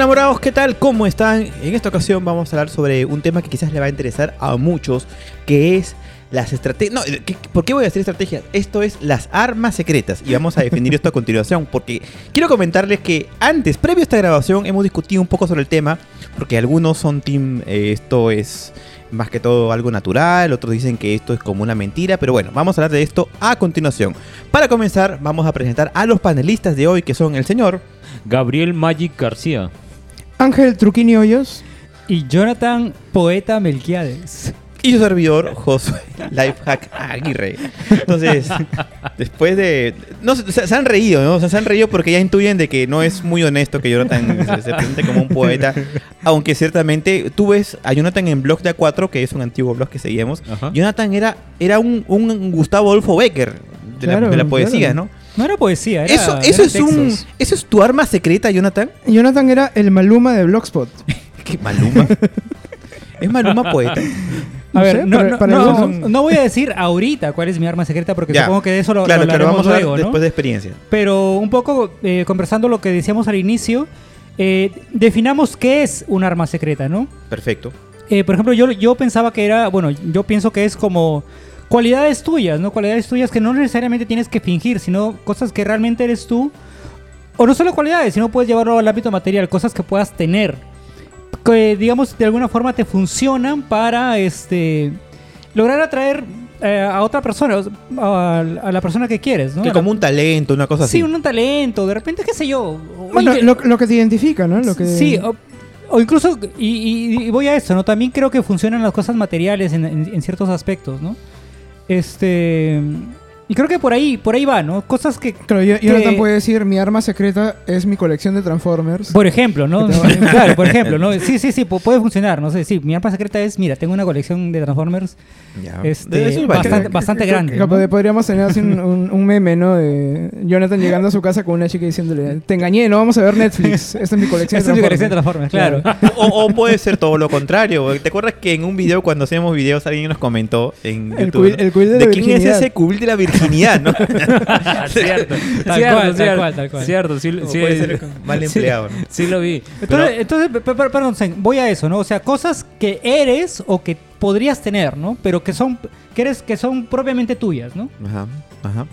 Enamorados, ¿qué tal? ¿Cómo están? En esta ocasión vamos a hablar sobre un tema que quizás le va a interesar a muchos, que es las estrategias... No, ¿qué- ¿por qué voy a decir estrategias? Esto es las armas secretas y vamos a definir esto a continuación porque quiero comentarles que antes, previo a esta grabación, hemos discutido un poco sobre el tema porque algunos son team, eh, esto es más que todo algo natural, otros dicen que esto es como una mentira, pero bueno, vamos a hablar de esto a continuación. Para comenzar, vamos a presentar a los panelistas de hoy que son el señor... Gabriel Magic García. Ángel Truquini Hoyos. Y Jonathan Poeta Melquiades. y su servidor Josué Lifehack Aguirre. Entonces, después de. No, se, se han reído, ¿no? O sea, se han reído porque ya intuyen de que no es muy honesto que Jonathan se, se presente como un poeta. Aunque ciertamente tú ves a Jonathan en Blog de A4, que es un antiguo blog que seguíamos. Ajá. Jonathan era, era un, un Gustavo Adolfo Becker de, la, Claro, de la poesía, claro. ¿no? No era poesía, era. Eso, eso eran es un. ¿Eso es tu arma secreta, Jonathan? Jonathan era el Maluma de Blogspot. ¿Qué Maluma? ¿Es Maluma poeta? A No ver, sé, no, para- no- para no- no voy a decir ahorita cuál es mi arma secreta porque Ya. supongo que de eso lo, claro, lo claro, vamos a hablar luego, ¿no? después de experiencia. Pero un poco eh, conversando lo que decíamos al inicio, eh, definamos qué es un arma secreta, ¿no? Perfecto. Eh, por ejemplo, yo, yo pensaba que era, bueno, yo pienso que es como cualidades tuyas, ¿no? Cualidades tuyas que no necesariamente tienes que fingir, sino cosas que realmente eres tú. O no solo cualidades, sino puedes llevarlo al ámbito material, cosas que puedas tener. Que, digamos, de alguna forma te funcionan para, este, lograr atraer eh, a otra persona, a, a la persona que quieres, ¿no? Que como un talento, una cosa así. Sí, un talento, de repente, qué sé yo. Bueno, lo, lo que te identifica, ¿no? Lo que... Sí, o, o incluso, y, y- y voy a eso, ¿no? También creo que funcionan las cosas materiales en, en- en ciertos aspectos, ¿no? Este. Y creo que por ahí, por ahí va, ¿no? Cosas que. Claro, yo- Jonathan que- puede decir, mi arma secreta es mi colección de Transformers. Por ejemplo, ¿no? Claro, por ejemplo, ¿no? Sí, sí, sí, pu- puede funcionar, no sé, sí. Mi arma secreta es, mira, tengo una colección de Transformers Ya. este, Eso es bastante, grande. De- Podríamos tener así un, un- un meme, ¿no? De Jonathan llegando a su casa con una chica diciéndole, te engañé, no vamos a ver Netflix. Esta es mi colección Esta es mi colección de Transformers, claro. O, o puede ser todo lo contrario. ¿Te acuerdas que en un video, cuando hacíamos videos, alguien nos comentó en El YouTube, cubil- el cubil de la quién es ese cubil de la virginidad? ¿No? cierto, Tal cierto, cual, tal cierto, cual, tal cual. Cierto, sí, sí, puede ser mal sí, empleado. ¿no? Sí, lo vi. Entonces, Pero- entonces pe- pe- perdón, Zen, voy a eso, ¿no? O sea, cosas que eres o que podrías tener, ¿no? Pero que son, que eres, que son propiamente tuyas, ¿no? Ajá, ajá.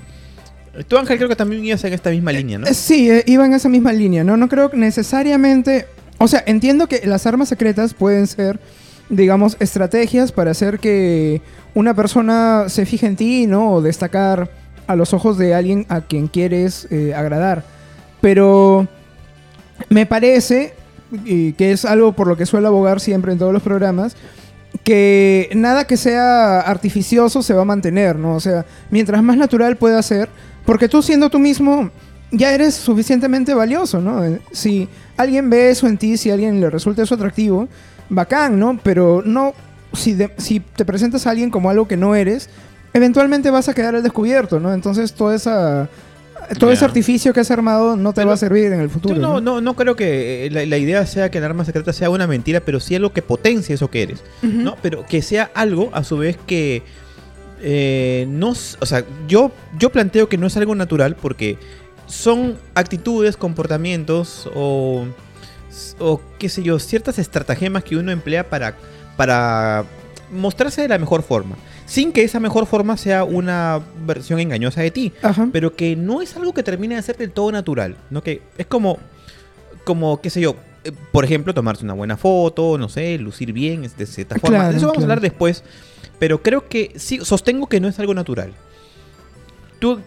Tú, Ángel, creo que también ibas en esta misma línea, ¿no? Eh, Sí, eh, iba en esa misma línea, ¿no? No creo que necesariamente... O sea, entiendo que las armas secretas pueden ser, digamos, estrategias para hacer que una persona se fije en ti, ¿no? O destacar a los ojos de alguien a quien quieres eh, agradar. Pero me parece, y que es algo por lo que suelo abogar siempre en todos los programas, que nada que sea artificioso se va a mantener, ¿no? O sea, mientras más natural pueda ser, porque tú siendo tú mismo ya eres suficientemente valioso, ¿no? Eh, Si alguien ve eso en ti, si alguien le resulta eso atractivo, bacán, ¿no? Pero no, si, de- si te presentas a alguien como algo que no eres, eventualmente vas a quedar al descubierto, ¿no? Entonces toda esa... Todo ese artificio que has armado no te Pero va a servir en el futuro. Yo no, ¿no? no, no creo que eh, la, la idea sea que el arma secreta sea una mentira, pero sí algo que potencie eso que eres. ¿no? Pero que sea algo, a su vez, que eh, no... O sea, yo, yo planteo que no es algo natural porque son actitudes, comportamientos o, o qué sé yo, ciertas estratagemas que uno emplea para, para mostrarse de la mejor forma. Sin que esa mejor forma sea una versión engañosa de ti Ajá. pero que no es algo que termine de ser del todo natural, ¿no? Que es como, como qué sé yo, eh, por ejemplo, tomarse una buena foto, no sé, lucir bien de cierta forma. Claro, de eso vamos a hablar después, pero creo que sí, sostengo que no es algo natural. Tú,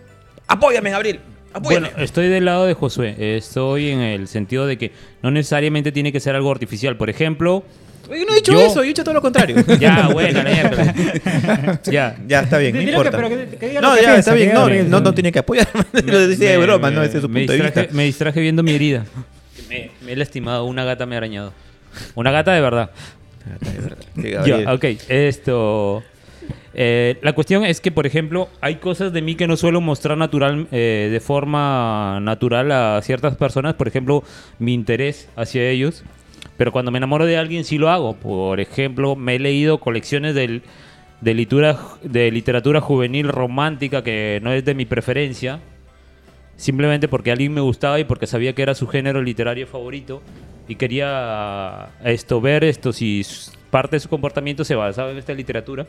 apóyame, Gabriel, Bueno, estoy del lado de Josué. Estoy en el sentido de que no necesariamente tiene que ser algo artificial. Por ejemplo, Yo no he dicho yo- eso, yo he dicho todo lo contrario. ya, bueno, la. Ya. ya, está bien, no Dile importa. que- pero que- que diga no, lo que ya, piensa, está bien, no, no, no tiene que apoyar, lo decía de Me- broma, me- ¿no? Ese es su me de distraje, vista. Me distraje viendo mi herida. Me, me he lastimado, una gata me ha arañado. Una gata de verdad. Sí, Gabriel. Ya, ok, esto. Eh, la cuestión es que, por ejemplo, hay cosas de mí que no suelo mostrar natural, eh, de forma natural a ciertas personas. Por ejemplo, mi interés hacia ellos. Pero cuando me enamoro de alguien, sí lo hago. Por ejemplo, me he leído colecciones del- de, literatura, de literatura juvenil romántica que no es de mi preferencia. Simplemente porque alguien me gustaba y porque sabía que era su género literario favorito. y quería esto ver esto si parte de su comportamiento se basaba en esta literatura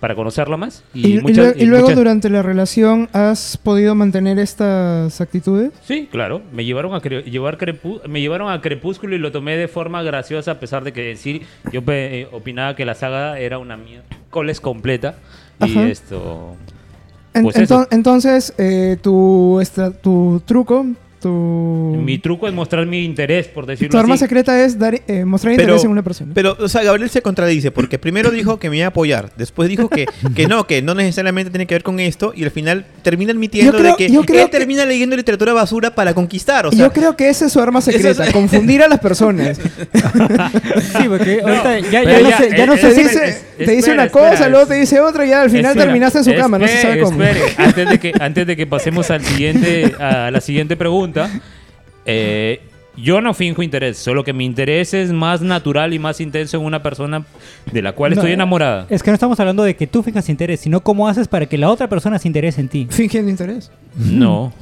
para conocerla más. ¿Y, Y, y muchas- lue- y y luego muchas- durante la relación has podido mantener estas actitudes? Sí, claro. Me llevaron a cre- llevar Crepú- me llevaron a Crepúsculo y lo tomé de forma graciosa a pesar de que decir yo eh, opinaba que la saga era una miércoles completa y Ajá. esto En- Pues ento- eso. entonces, eh, tu, estra- tu truco, tu, mi truco es mostrar mi interés por decirlo tu arma así. secreta es dar, eh, mostrar interés en una persona. Pero, o sea, Gabriel se contradice porque primero dijo que me iba a apoyar, después dijo que, que no, que no necesariamente tiene que ver con esto y al final termina admitiendo creo- de que yo creo él que- termina leyendo literatura basura para conquistar. O sea, Yo creo que esa es su arma secreta, es- confundir a las personas. Sí, porque ahorita ya, ya pero no ya, sé, ya no eh, sé eh, si... dice, es- te dice una espera, cosa, es- luego te dice otra y al final Espera, terminaste en su cama, no se sabe cómo. espere. Antes de que antes de que pasemos al siguiente a la siguiente pregunta, eh, yo no finjo interés, solo que mi interés es más natural y más intenso en una persona de la cual No, estoy enamorada. Es que no estamos hablando de que tú fijas interés, sino cómo haces para que la otra persona se interese en ti. Fingiendo interés. No,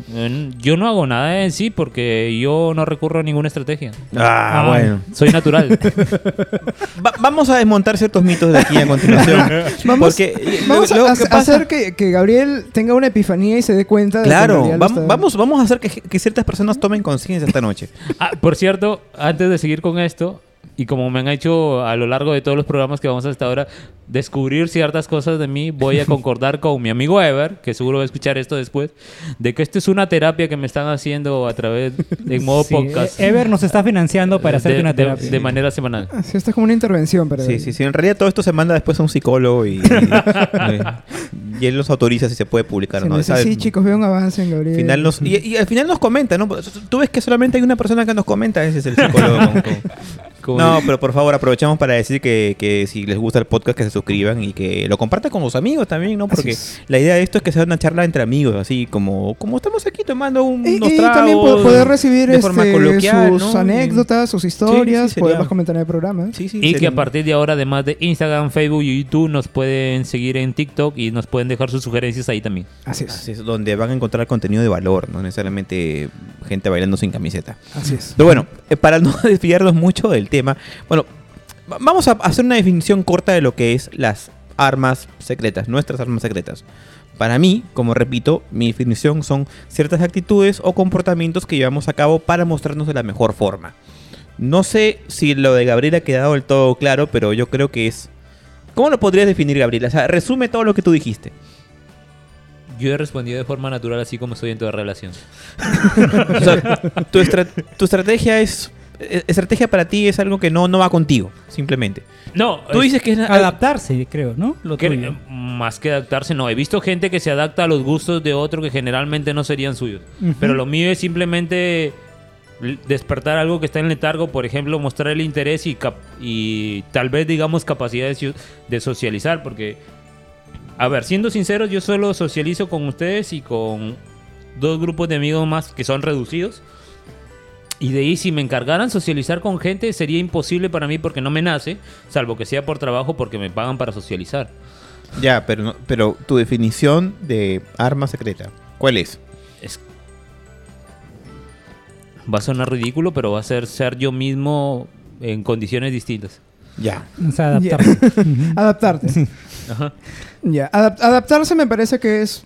yo no hago nada en sí porque yo no recurro a ninguna estrategia. Ah, Ah. bueno. Soy natural. Va- vamos a desmontar ciertos mitos de aquí a continuación. Vamos, porque eh, vamos lo- lo a, que a pasa- hacer que, que Gabriel tenga una epifanía y se dé cuenta de que Claro, lo vam- está- vamos, vamos a hacer que, que ciertas personas tomen conciencia esta noche. Ah, por cierto, antes de seguir con esto, y como me han hecho a lo largo de todos los programas que vamos hasta ahora, descubrir ciertas cosas de mí, voy a concordar con mi amigo Ever, que seguro va a escuchar esto después, de que esto es una terapia que me están haciendo a través, en modo Sí, podcast. eh, Ever nos está financiando para hacerte de, una de- terapia. de manera semanal. Así, esto es como una intervención para Sí, sí, sí. En realidad todo esto se manda después a un psicólogo y, y, él nos autoriza si se puede publicar o no. sí, ¿sabes? sí, chicos, veo un avance en Gabriel. Final nos- y, y al final nos comenta, ¿no? Tú ves que solamente hay una persona que nos comenta, ese es el psicólogo. con- con- No, pero por favor aprovechamos para decir que, que si les gusta el podcast que se suscriban y que lo compartan con los amigos también, ¿no? Porque la idea de esto es que sea una charla entre amigos, así como, como estamos aquí tomando un, Y, unos y tragos también po- poder recibir de forma este, coloquial, sus ¿no? anécdotas, sus historias, Sí, poderlas comentar en el programa. Sí, sí, Y que a partir de ahora, además de Instagram, Facebook y YouTube, nos pueden seguir en TikTok y nos pueden dejar sus sugerencias ahí también. Así es. Así es, donde van a encontrar contenido de valor, no necesariamente gente bailando sin camiseta. Así es. Pero bueno, eh, para no desviarnos mucho del tema, bueno, va- vamos a hacer una definición corta de lo que es las armas secretas, nuestras armas secretas. Para mí, como repito, mi definición son ciertas actitudes o comportamientos que llevamos a cabo para mostrarnos de la mejor forma. No sé si lo de Gabriel ha quedado del todo claro, pero yo creo que es... ¿Cómo lo podrías definir, Gabriel? O sea, resume todo lo que tú dijiste. Yo he respondido de forma natural así como soy en toda relación. O sea, tu, estra- tu estrategia es... eh, Estrategia para ti es algo que no, no va contigo, simplemente. No, Tú es- dices que es... Adaptarse, creo, ¿no? Lo que- tuyo. más que adaptarse, no. He visto gente que se adapta a los gustos de otro que generalmente no serían suyos. Pero lo mío es simplemente despertar algo que está en letargo, por ejemplo, mostrar el interés y, cap- y tal vez, digamos, capacidad de, de socializar, porque, a ver, siendo sinceros, yo solo socializo con ustedes y con dos grupos de amigos más que son reducidos. Y de ahí, si me encargaran socializar con gente, sería imposible para mí porque no me nace, salvo que sea por trabajo porque me pagan para socializar. Ya, pero, pero tu definición de arma secreta, ¿cuál es? Es... Va a sonar ridículo, pero va a ser ser yo mismo en condiciones distintas. Ya. O sea, adaptarse. Ujú. Adaptarte. Ajá. Ya, adap- adaptarse me parece que es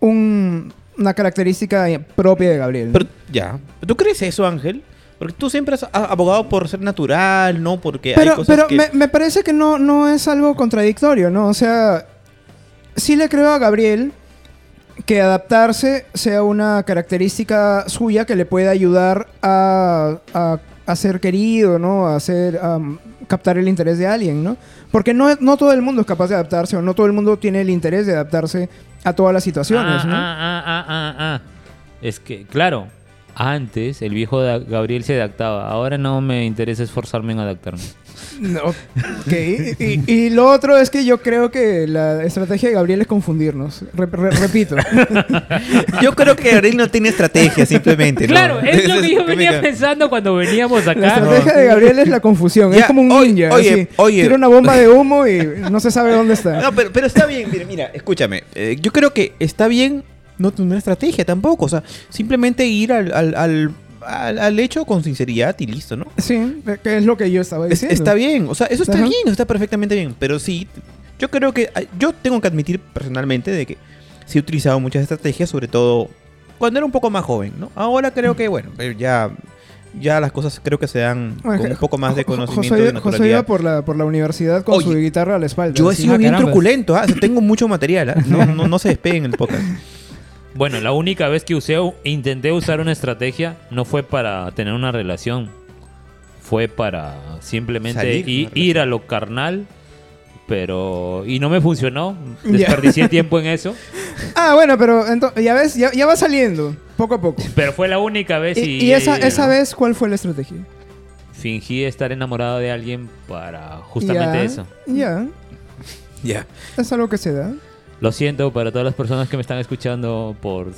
un- una característica propia de Gabriel. ¿no? Pero, ya. ¿Tú crees eso, Ángel? Porque tú siempre has abogado por ser natural, ¿no? Porque hay Pero, cosas pero que... me, me parece que no, no es algo contradictorio, ¿no? O sea, sí le creo a Gabriel que adaptarse sea una característica suya que le pueda ayudar a, a- a ser querido, ¿no? A ser, captar el interés de alguien, ¿no? Porque no, no todo el mundo es capaz de adaptarse o no todo el mundo tiene el interés de adaptarse a todas las situaciones, ah, ¿no? ah, ah, ah, ah, ah. Es que, claro, antes el viejo Gabriel se adaptaba. Ahora no me interesa esforzarme en adaptarme. No, ok. Y, y lo otro es que yo creo que la estrategia de Gabriel es confundirnos. Re- re- repito. Yo creo que Gabriel no tiene estrategia, simplemente. ¿no? Claro, es lo que yo venía pensando cuando veníamos La acá. estrategia de Gabriel es la confusión. Ya, es como un oye, ninja. oye, así. oye. Tira una bomba de humo y no se sabe dónde está. No, pero, pero está bien, mira, mira, escúchame. eh, yo creo que está bien no tener una estrategia tampoco. O sea, simplemente ir al, al- al al, al hecho con sinceridad y listo, ¿no? Sí, que es lo que yo estaba Es- diciendo. está bien, o sea, eso está Ajá. bien, está perfectamente bien, pero sí, yo creo que, ah, yo tengo que admitir personalmente de que sí he utilizado muchas estrategias, sobre todo cuando era un poco más joven, ¿no? Ahora creo que, bueno, eh, ya, ya las cosas creo que se dan Bueno, con que un poco más de conocimiento José, de José iba por la, por la universidad con Oye, su guitarra a la espalda. Yo he sido Ah, bien carambas. truculento, ah, o sea, tengo mucho material, ah, no, no, no se despeguen en el podcast. Bueno, la única vez que usé, intenté usar una estrategia no fue para tener una relación. Fue para simplemente Salir i- ir a lo carnal. Pero. Y no me funcionó. Desperdicié tiempo en eso. Ah, bueno, pero ento- ya ves, ya, ya va saliendo, poco a poco. Pero fue la única vez Y, y. y esa, esa vez, ¿cuál fue la estrategia? Fingí estar enamorado de alguien para justamente eso. Ya, Ya. es algo que se da. Lo siento para todas las personas que me están escuchando por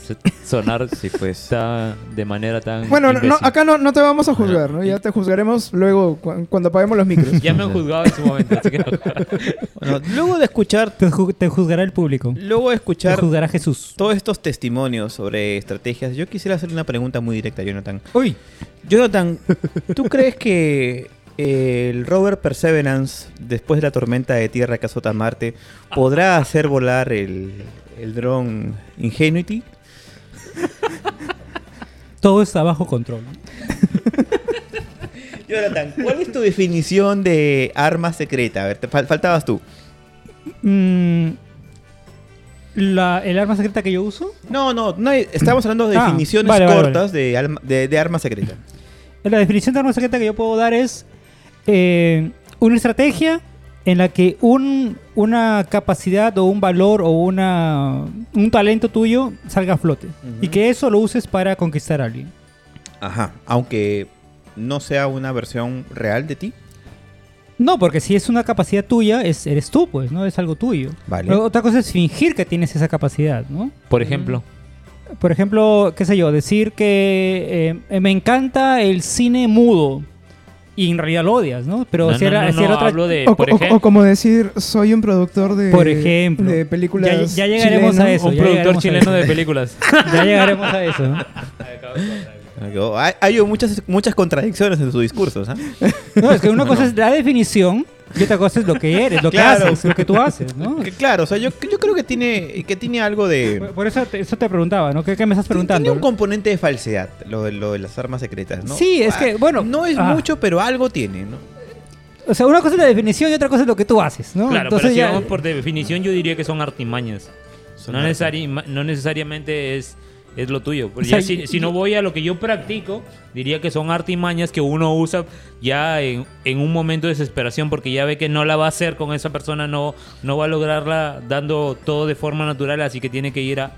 sonar Sí, pues. ta- de manera tan. Bueno, no, acá no, no te vamos a juzgar, ¿no? Ya te juzgaremos luego cu- cuando apaguemos los micros. Ya me han juzgado en su momento, así que no. Bueno, luego de escuchar, Te, ju- te juzgará el público. luego de Te escuchar juzgará Jesús. todos estos testimonios sobre estrategias, yo quisiera hacerle una pregunta muy directa a Jonathan. Uy. Jonathan, ¿tú crees que el rover Perseverance, después de la tormenta de tierra que azota Marte, podrá hacer volar el, el dron Ingenuity? Todo está bajo control. Jonathan, ¿cuál es tu definición de arma secreta? A ver, te fal- faltabas tú. Mm, la, ¿El arma secreta que yo uso? No, no, no estamos hablando de Ah, definiciones vale, vale, cortas De, alma- de, de arma secreta. La definición de arma secreta que yo puedo dar es eh, una estrategia en la que un, una capacidad o un valor o una, un talento tuyo salga a flote. Y que eso lo uses para conquistar a alguien. Ajá, aunque no sea una versión real de ti. No, porque si es una capacidad tuya, es, eres tú, pues, ¿no? Es algo tuyo. Vale. Otra cosa es fingir que tienes esa capacidad, ¿no? Por ejemplo. Por ejemplo, qué sé yo, decir que eh, me encanta el cine mudo y en realidad lo odias, ¿no? Pero no, si era, no, si no, era otra... hablo de. O, por o- ejemplo, o como decir, soy un productor de, Por ejemplo. de películas. Ya- ya llegaremos chileno. a eso. un productor chileno de películas. Ya llegaremos a eso. ¿no? Hay, hay muchas, muchas contradicciones en sus discursos. ¿ah? No, es que una cosa es la definición y otra cosa es lo que eres, lo que haces, lo que tú haces, ¿no? Que claro, o sea, yo, yo creo que tiene, que tiene algo de... Por- Por eso te, eso te preguntaba, ¿no? ¿Qué, qué me estás preguntando? Tiene un componente de falsedad, lo de, lo de las armas secretas, ¿no? Sí, es que, Ah, bueno, No es ah. mucho, pero algo tiene, ¿no? O sea, una cosa es la definición y otra cosa es lo que tú haces, ¿no? Claro, Entonces pero si ya- vamos por definición, yo diría que son artimañas. Son No, necesari- no necesariamente es, es lo tuyo. Porque O sea, ya si, no voy a lo que yo practico, diría que son artimañas que uno usa ya en, en un momento de desesperación porque ya ve que no la va a hacer con esa persona, no, no va a lograrla dando todo de forma natural, así que tiene que ir a,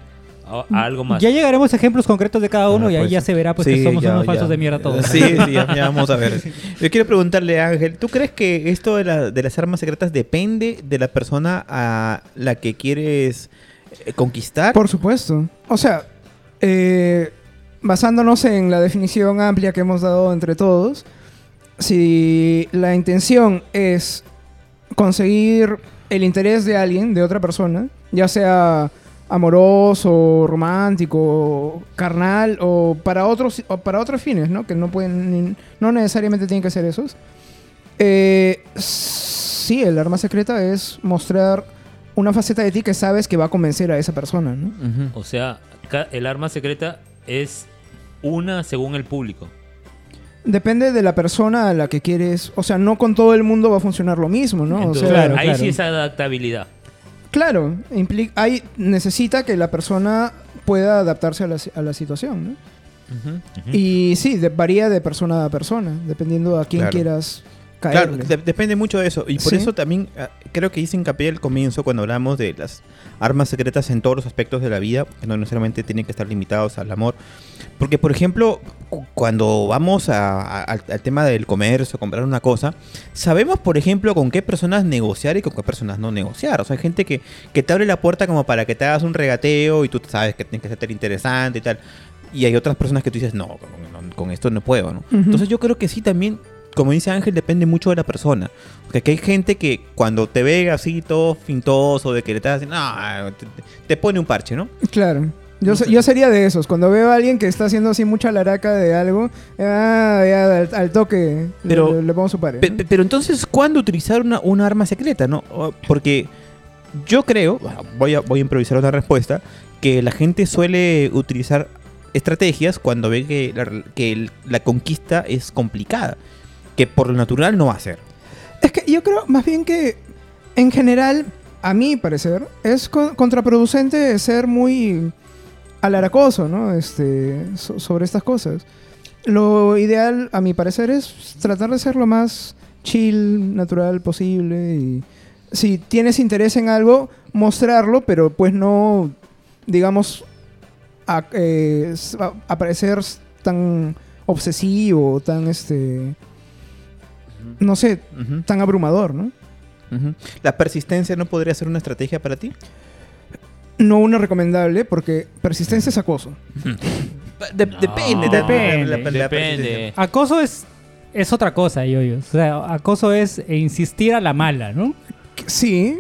a- a algo más. Ya llegaremos a ejemplos concretos de cada uno Ah, y ahí pues, ya se verá pues sí, que somos ya, unos falsos ya. de mierda todos. Sí, sí, ya, ya vamos a ver. Yo quiero preguntarle a Ángel, ¿tú crees que esto de, la- de las armas secretas depende de la persona a la que quieres eh, conquistar? Por supuesto. O sea, eh, basándonos en la definición amplia que hemos dado entre todos, si la intención es conseguir el interés de alguien, de otra persona, ya sea amoroso, romántico, carnal o para otros o para otros fines, ¿no? Que no pueden ni- no necesariamente tienen que ser esos. Eh, sí, el arma secreta es mostrar una faceta de ti que sabes que va a convencer a esa persona, ¿no? Ujú. O sea, el arma secreta es una según el público. Depende de la persona a la que quieres. O sea, no con todo el mundo va a funcionar lo mismo, ¿no? Entonces, o sea, Claro, ahí claro. sí es adaptabilidad. claro, implica, hay, necesita que la persona pueda adaptarse a la, a la situación, ¿no? Y sí, de- varía de persona a persona, dependiendo a quién Claro. quieras Claro, de- depende mucho de eso. Y por Sí. eso también ah, creo que hice hincapié al comienzo cuando hablamos de las armas secretas en todos los aspectos de la vida, que no necesariamente tienen que estar limitados al amor. Porque, por ejemplo, cu- cuando vamos a- a- al, al tema del comercio, comprar una cosa, sabemos, por ejemplo, con qué personas negociar y con qué personas no negociar. O sea, hay gente que, que te abre la puerta como para que te hagas un regateo y tú sabes que tienes que ser interesante y tal. Y hay otras personas que tú dices, no, con, con- esto no puedo, ¿no? Ujú. Entonces yo creo que sí también, como dice Ángel, depende mucho de la persona. Porque aquí hay gente que cuando te ve así todo fintoso, de que le estás haciendo, no, te, te pone un parche, ¿no? Claro. Yo, yo sería de esos. Cuando veo a alguien que está haciendo así mucha laraca de algo, ah, ya al, al toque Pero- le, le pongo su pare. Pe- pe- Pero entonces, ¿cuándo utilizar una, una arma secreta? no? Porque yo creo, voy a, voy a improvisar una respuesta, que la gente suele utilizar estrategias cuando ve que la, que el- la conquista es complicada, que por lo natural no va a ser. Es que yo creo más bien que en general, a mi parecer, es co- contraproducente ser muy alaracoso, ¿no? Este, so- sobre estas cosas. Lo ideal, a mi parecer, es tratar de ser lo más chill, natural posible. Y si tienes interés en algo, mostrarlo, pero pues no, digamos, a, eh, a- tan obsesivo, tan este, no sé, tan abrumador, ¿no? ¿La persistencia no podría ser una estrategia para ti? No una recomendable, porque persistencia es acoso. De- No, depende, de- depende, la- la- la Depende. Acoso es, es otra cosa, yo, O sea, acoso es insistir a la mala, ¿no? Sí,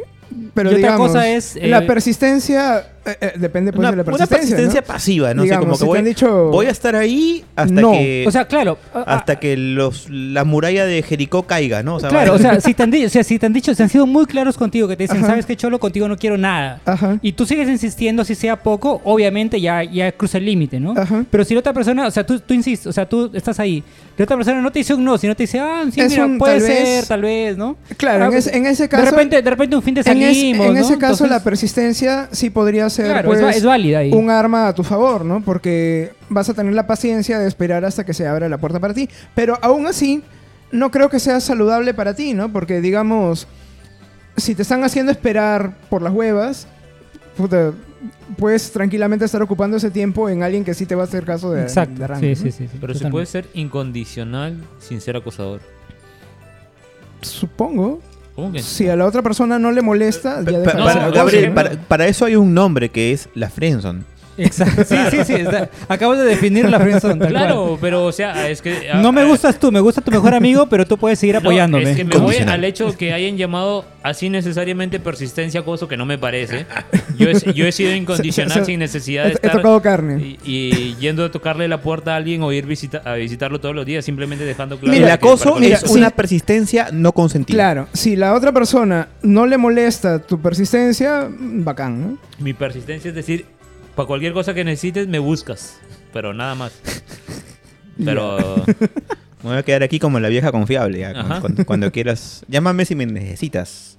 pero Y otra digamos, cosa es, eh, la persistencia eh, eh, depende pues Una, de la una persistencia. persistencia ¿no? pasiva, ¿no? O sea, Digamos, como si que te voy, han dicho- voy a estar ahí hasta No. que... O sea, claro. a- hasta que los, la muralla de Jericó caiga, ¿no? O sea, claro, o sea, si te, han di- o sea, si te han dicho, si han sido muy claros contigo, que te dicen, Ajá. ¿sabes qué, Cholo? Contigo no quiero nada. Ajá. Y tú sigues insistiendo, si sea poco, obviamente ya, ya cruza el límite, ¿no? Ajá. Pero si la otra persona, o sea, tú, tú insistes, o sea, tú estás ahí, la otra persona no te dice un no, sino te dice, ah, sí, Es mira, un puede tal ser, vez. tal vez, ¿no? Claro, Ah, en, ese, en ese caso, de repente, de repente un fin de en, es- en ¿no? ese caso la Entonces, persistencia sí podría ser claro, pues, es, es válida ahí. un arma a tu favor, ¿no? Porque vas a tener la paciencia de esperar hasta que se abra la puerta para ti. Pero aún así, no creo que sea saludable para ti, ¿no? Porque, digamos, si te están haciendo esperar por las huevas, puta, puedes tranquilamente estar ocupando ese tiempo en alguien que sí te va a hacer caso de, Exacto. de rango, sí, ¿no? sí, sí, sí, Pero se puede ser incondicional sin ser acosador. Supongo. ¿Cómo que? Si a la otra persona no le molesta, Pa- ya deja de Gabriel, para, para eso hay un nombre que es la friendzone. Exacto. Sí, sí, sí. está- acabas de definir la friendzone, tal Claro, cual. pero o sea, es que... No me ah, gustas tú, me gusta tu mejor amigo, pero tú puedes seguir No, apoyándome. es que me voy al hecho que hayan llamado así necesariamente persistencia acoso, que no me parece. Yo he, yo he sido incondicional Se- se- sin necesidad de He, he estar tocado carne. y, y yendo a tocarle la puerta a alguien o ir visita- a visitarlo todos los días, simplemente dejando claro. el que acoso mira, es una sí. persistencia no consentida. Claro, si la otra persona no le molesta tu persistencia, bacán, ¿no? cosa- Mi persistencia es decir, para cualquier cosa que necesites me buscas, pero nada más. Pero Me voy a quedar aquí como la vieja confiable. ya, Ajá. cuando, cuando quieras. Llámame si me necesitas.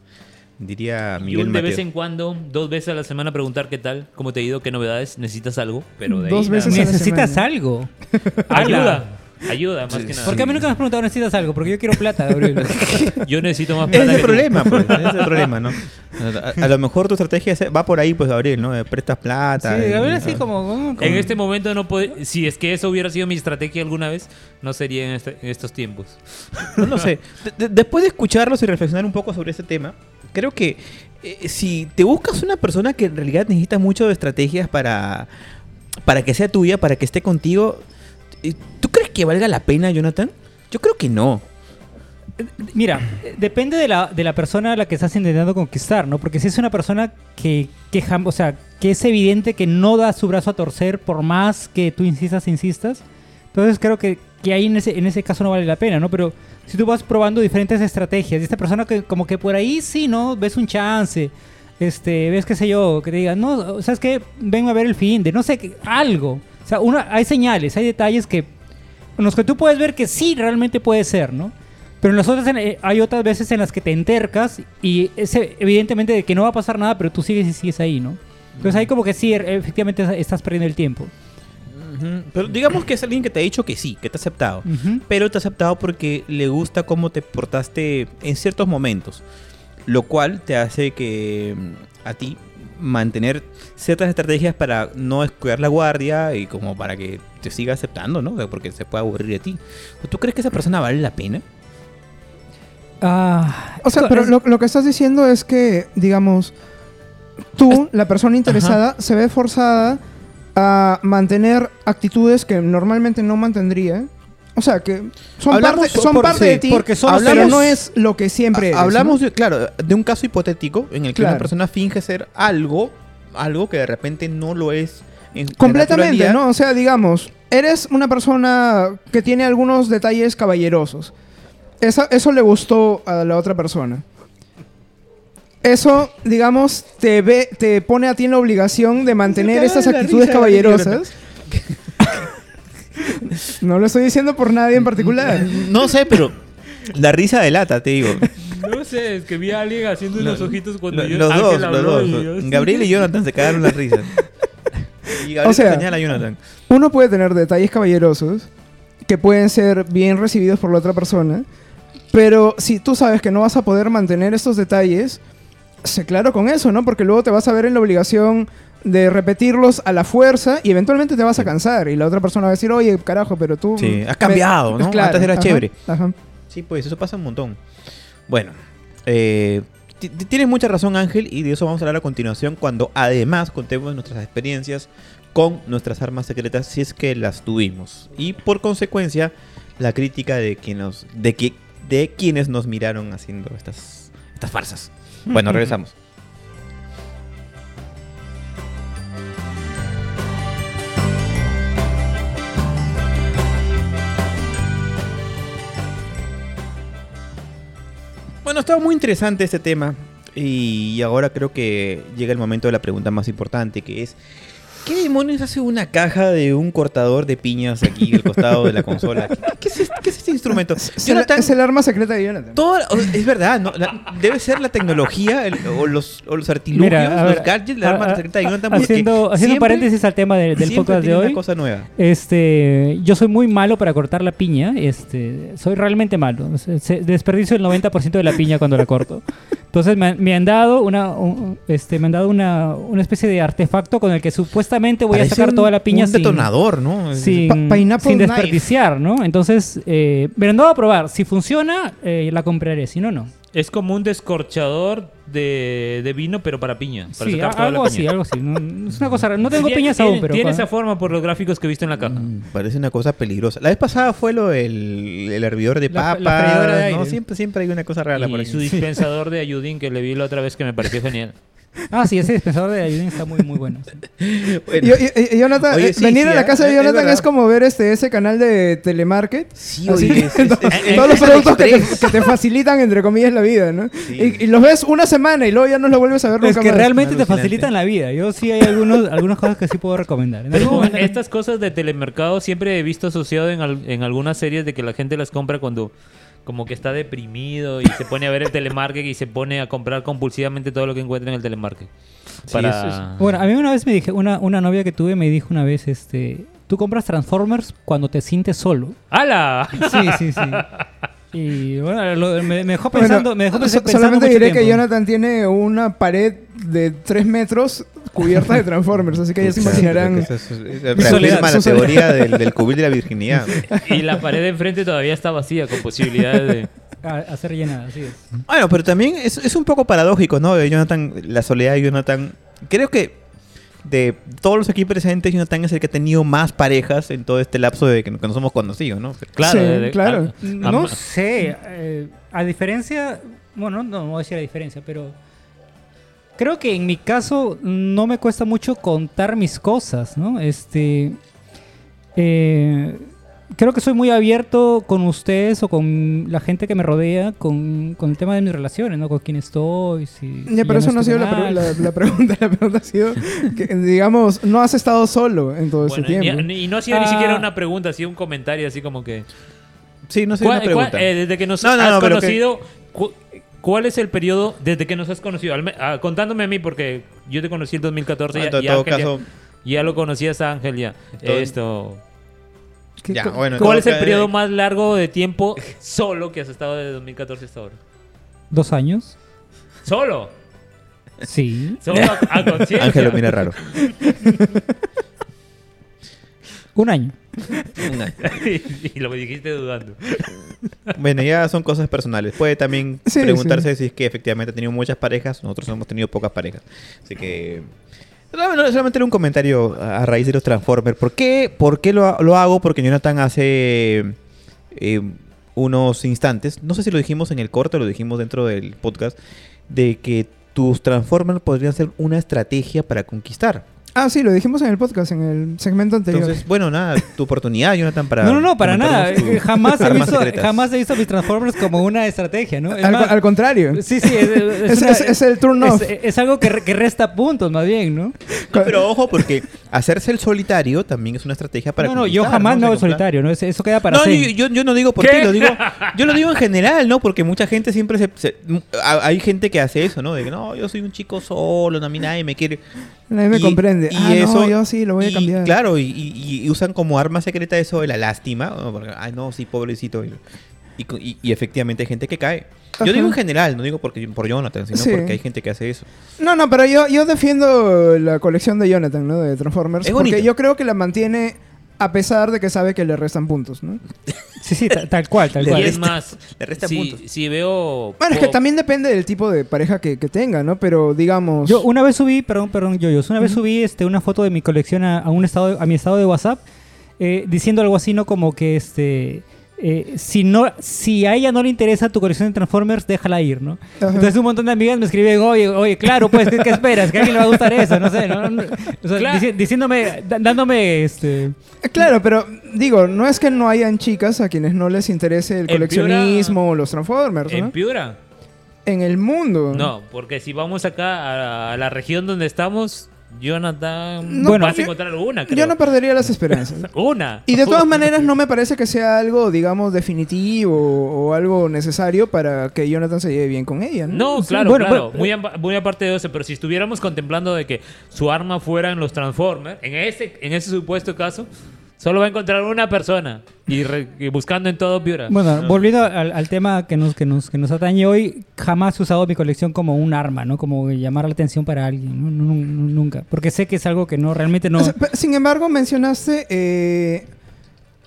Diría y Miguel un de Mateo. vez en cuando, dos veces a la semana preguntar qué tal, cómo te ha ido, qué novedades, necesitas algo, pero de ahí Dos nada veces más. a la Necesitas semana. algo. ayuda, ayuda más Sí, que nada. ¿Por qué a mí nunca me has preguntado necesitas algo? Porque yo quiero plata, Gabriel. Yo necesito más Ese plata es el problema, pues. Ese es el problema, ¿no? A, a lo mejor tu estrategia es- va por ahí, pues, Gabriel, ¿no? Prestas plata. Sí, y- Gabriel así como... como- En este momento no puede, si es que eso hubiera sido mi estrategia alguna vez, no sería en, este- en estos tiempos. No lo sé. De- de- después de escucharlos y reflexionar un poco sobre este tema, creo que eh, si te buscas una persona que en realidad necesita mucho de estrategias para, para que sea tuya, para que esté contigo, eh, ¿tú crees que valga la pena, Jonathan? Yo creo que no. Mira, depende de la, de la persona a la que estás intentando conquistar, ¿no? Porque si es una persona que, que, o sea, que es evidente que no da su brazo a torcer por más que tú insistas, insistas, entonces creo que, que ahí en ese, en ese caso no vale la pena, ¿no? Pero si tú vas probando diferentes estrategias y esta persona que como que por ahí sí, ¿no? Ves un chance, este, ves qué sé yo, que te digan, no, ¿sabes qué? Ven a ver el fin de, no sé, algo. O sea, una, hay señales, hay detalles que, en los que tú puedes ver que sí, realmente puede ser, ¿no? Pero en las otras en- eh, hay otras veces en las que te entercas y es evidentemente de que no va a pasar nada, pero tú sigues y sigues ahí, ¿no? Entonces ahí como que sí, er- efectivamente estás perdiendo el tiempo. Pero digamos que es alguien que te ha dicho que sí, que te ha aceptado. Pero te ha aceptado porque le gusta cómo te portaste en ciertos momentos. Lo cual te hace que mm, a ti mantener ciertas estrategias para no descuidar la guardia y como para que te siga aceptando, ¿no? Porque se puede aburrir de ti. ¿Tú crees que esa persona vale la pena? Ah, O sea, es- pero lo, lo que estás diciendo es que, digamos, tú, la persona interesada, se ve forzada a mantener actitudes que normalmente no mantendría. O sea, que son Hablamos parte, son por- parte sí, de ti, porque son- pero hablamos- no es lo que siempre eres. Hablamos, ¿no? de, claro, de un caso hipotético en el que Claro. una persona finge ser algo, algo que de repente no lo es en Completamente. ¿no? O sea, digamos, eres una persona que tiene algunos detalles caballerosos. Eso, eso le gustó a la otra persona. Eso, digamos, te ve, te pone a ti en la obligación de mantener estas actitudes caballerosas. no lo estoy diciendo por nadie en particular. No sé, pero la risa delata, te digo. No sé, es que vi a alguien haciendo unos ojitos cuando yo los dos, los dos. Gabriel y Jonathan se cagaron la risa. Y Gabriel O sea- señala a Jonathan. Uno puede tener detalles caballerosos que pueden ser bien recibidos por la otra persona, pero si tú sabes que no vas a poder mantener estos detalles, sé claro con eso, ¿no? Porque luego te vas a ver en la obligación de repetirlos a la fuerza y eventualmente te vas a cansar y la otra persona va a decir, oye, carajo, pero tú... Sí, has cambiado, ¿no? Antes era ajá, chévere. ajá. Sí, pues eso pasa un montón. Bueno, eh, ti- ti- tienes mucha razón Ángel y de eso vamos a hablar a continuación cuando además contemos nuestras experiencias con nuestras armas secretas si es que las tuvimos. Y por consecuencia la crítica de, quien nos, de, que, de quienes nos miraron haciendo estas, estas farsas. Bueno, regresamos. Bueno, estaba muy interesante este tema y ahora creo que llega el momento de la pregunta más importante que es ¿Qué demonios hace una caja de un cortador de piñas aquí al costado de la consola? ¿Qué, qué es, este, qué es este instrumento? Es, el, Jonathan, es el arma secreta de Jonathan. es verdad, ¿no? La- debe ser la tecnología el- o, los, o los artilugios, Mira, los ver, gadgets, la a- arma a- secreta de Jonathan. haciendo haciendo paréntesis al tema de- del podcast de hoy. una cosa nueva. Este, yo soy muy malo para cortar la piña, este, soy realmente malo. Desperdicio el 90% de la piña cuando la corto. Entonces me, han- me han dado una un- este me han dado una, una especie de artefacto con el que supuestamente voy a sacar un- toda la piña Un sin, detonador, ¿no? sin, Pa- sin knife. desperdiciar, ¿no? Entonces, eh, lo han dado a probar. Si funciona, eh, la compraré. Si no, no. Es como un descorchador de, de vino, pero para piña. Para Sí, sacar toda la algo piña. así, algo así. No, es una cosa rara. No tengo Tiene- piñas tiene- aún, pero... Tiene cua- esa forma por los gráficos que he visto en la caja. Mm, Parece una cosa peligrosa. La vez pasada fue lo del el hervidor de La- la de ¿no? Siempre, siempre hay una cosa rara por Y aquí. su dispensador de ayudín que le vi la otra vez que me pareció genial. Ah, sí, ese dispensador de ayudín está muy, muy bueno. sí. Bueno, Yo- y- y- Jonathan, Oye, eh, sí, venir sí, a la ¿eh? casa de Es Jonathan es como ver este ese canal de telemarket. sí, oye, que es- es- to- es- todos los es productos que te, que facilitan, entre comillas, la vida, ¿no? Sí. Y, y los ves una semana y luego ya no los vuelves a ver Es nunca que más. realmente te facilitan la vida. Yo sí hay algunos, algunas cosas que sí puedo recomendar. Pero estas cosas de telemercado siempre he visto asociado en, al- en algunas series de que la gente las compra cuando como que está deprimido y se pone a ver el telemarket y se pone a comprar compulsivamente todo lo que encuentra en el telemarket. Sí, Para... eso es- Bueno, a mí una vez me dije, una, una novia que tuve me dijo una vez, este, tú compras Transformers cuando te sientes solo. ¡Hala! Sí, sí, sí. Y bueno, lo- me, me dejó Bueno, pensando, me dejó so- pensando solamente mucho diré que. Jonathan tiene una pared de 3 metros cubierta de Transformers, así que ya se imaginarán. es- es- Mi soledad, la soledad. teoría del, del cubil de la virginidad. Y la pared de enfrente todavía está vacía con posibilidades de... A, a ser llenada, así es. Bueno, pero también es, es un poco paradójico, ¿no? De Jonathan, la soledad de Jonathan. Creo que de todos los aquí presentes, Jonathan es el que ha tenido más parejas en todo este lapso de que, que nos hemos conocido, ¿no? Claro, Sí, de- de- claro. a- No a- sé, eh, a diferencia, bueno, no, no voy a decir a diferencia, pero creo que en mi caso no me cuesta mucho contar mis cosas, ¿no? Este, eh, creo que soy muy abierto con ustedes o con la gente que me rodea, con, con el tema de mis relaciones, ¿no? Con quién estoy, si... Ya, si pero eso no ha sido sido la, pre- la- la pregunta. La pregunta ha sido que, digamos, no has estado solo en todo Bueno, ese tiempo. ni- y no ha sido ni Ah. siquiera una pregunta, ha sido un comentario así como que... Sí, no sé, ¿Cuál- una pregunta. eh, desde que nos No, no, has no, pero que- conocido, ¿cuál es el periodo desde que nos has conocido? Al ah, contándome a mí, porque yo te conocí en 2014 Ah, y, en y todo Ángel ya- caso, ya, lo conocías a Ángel ya. Todo- Esto... ¿Qué- ya, co- bueno, ¿Cuál es el periodo más largo de tiempo solo que has estado desde 2014 hasta ahora? ¿Dos años? ¿Solo? Sí. ¿Solo a, a conciencia? Ángel lo mira raro. Un año. Y lo dijiste dudando. Bueno, ya son cosas personales. Puede también Sí, preguntarse si es que efectivamente ha tenido muchas parejas. Nosotros hemos tenido pocas parejas. Así que... No, no, solamente era un comentario a a raíz de los Transformers. ¿Por qué, por qué lo, lo hago? Porque Jonathan hace eh, unos instantes, no sé si lo dijimos en el corte o lo dijimos dentro del podcast, de que tus Transformers podrían ser una estrategia para conquistar. Ah, sí, lo dijimos en el podcast, en el segmento anterior. Entonces, bueno, nada, tu oportunidad, Jonathan, para. No, no, no, para nada. Jamás he, visto, jamás he visto mis Transformers como una estrategia, ¿no? Es al, más- al contrario. Sí, sí, es, es Es, una- es- es el turn off. es- es algo que, re- que resta puntos, más bien, ¿no? No, pero ojo, porque hacerse el solitario también es una estrategia para. no, no, yo jamás ¿no? me hago sea, solitario, ¿no? Eso, queda para no, yo, yo, yo no digo por ¿Qué? ti, lo digo, yo lo digo en general, ¿no? Porque mucha gente siempre se, se- hay gente que hace eso, ¿no? De que no, yo soy un chico solo, no, a mí nadie me quiere. Nadie me Y- y ah, no, yo sí, lo voy a y, cambiar. Claro, y, y- y usan como arma secreta eso de la lástima. Porque, ay, no, sí, pobrecito. Y, efectivamente hay gente que cae. Yo Ajá. digo en general, no digo porque por Jonathan, sino Sí. porque hay gente que hace eso. No, no, pero yo, yo defiendo la colección de Jonathan, ¿no? De Transformers. Es porque bonito. yo creo que la mantiene a pesar de que sabe que le restan puntos, ¿no? Sí, sí, ta- tal cual, tal Le Y cual. es resta- más, le resta si, puntos. si veo... Bueno, es que po- también depende del tipo de pareja que, que tenga, ¿no? Pero digamos... Yo una vez subí, perdón, perdón, yo, una vez subí este, una foto de mi colección a, a un estado, a mi estado de WhatsApp, eh, diciendo algo así, ¿no? Como que este, eh, si no, si a ella no le interesa tu colección de Transformers, déjala ir, ¿no? Ajá. Entonces un montón de amigas me escriben, oye, oye, claro, pues, ¿qué, qué esperas? ¿Que a alguien le va a gustar eso? No sé, ¿no? No, o sea, Claro. dici- diciéndome, dándome, este... Eh, Claro, pero digo, no es que no hayan chicas a quienes no les interese el coleccionismo o los Transformers, ¿no? ¿En Piura? En el mundo. No, porque si vamos acá a, a la región donde estamos, Jonathan, No, vas a encontrar una, creo. Yo no perdería las esperanzas. Una. Y de todas maneras no me parece que sea algo, digamos, definitivo o algo necesario para que Jonathan se lleve bien con ella, ¿no? No, Sí, claro, bueno, claro. bueno, muy, amba- muy aparte de eso, pero si estuviéramos contemplando de que su arma fueran los Transformers, en ese, en ese supuesto caso, solo va a encontrar una persona y, re- y buscando en todo Piura. Bueno, volviendo al, al tema que nos, que, nos, que nos atañe hoy, jamás he usado mi colección como un arma, ¿no? Como llamar la atención para alguien, ¿no? Nu- nu- nunca. Porque sé que es algo que no, realmente no... O sea, pe- sin embargo, mencionaste eh,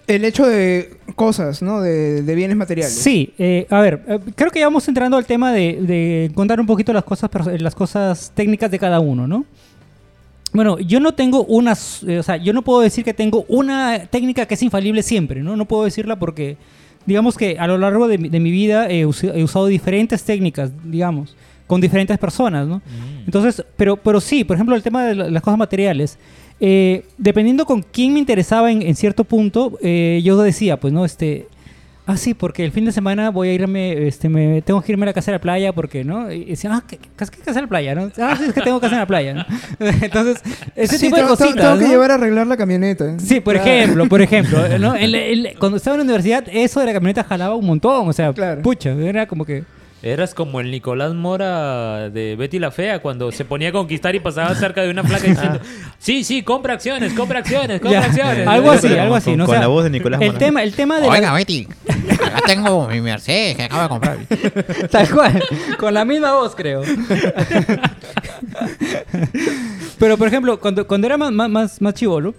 el hecho de cosas, ¿no? De, de bienes materiales. Sí, eh, a ver, eh, creo que ya vamos entrando al tema de, de contar un poquito las cosas, las cosas técnicas de cada uno, ¿no? Bueno, yo no tengo unas, eh, o sea, yo no puedo decir que tengo una técnica que es infalible siempre, ¿no? No puedo decirla porque, digamos que a lo largo de mi, de mi vida he, us- he usado diferentes técnicas, digamos, con diferentes personas, ¿no? Entonces, pero, pero sí, por ejemplo, el tema de la- las cosas materiales. eh, dependiendo con quién me interesaba en, en cierto punto, eh, yo decía, pues, ¿no? Este, ah, sí, porque el fin de semana voy a irme, este, me, tengo que irme a la casa de la playa, porque, ¿no? Y decía, ah, ¿qué, qué, qué casa de la playa, no? Ah, sí, es que tengo casa en la playa, ¿no? Entonces, ese Sí, tipo de tengo- cositas, tengo que ¿no? llevar a arreglar la camioneta. Sí, por Claro. ejemplo, por ejemplo, ¿no? El- el- cuando estaba en la universidad, eso de la camioneta jalaba un montón, o sea, Claro. pucha, era como que... Eras como el Nicolás Mora de Betty la Fea cuando se ponía a conquistar y pasaba cerca de una placa diciendo, sí, sí, compra acciones, compra acciones, compra Ya, acciones. algo así, algo así, con- ¿no? O con sea, la voz de Nicolás el Mora. tema, el tema de la- Oiga, Betty, acá tengo mi Mercedes que acabo de comprar. Tal cual, con la misma voz, creo. Pero, por ejemplo, cuando, cuando era más, más, más, más chivolo,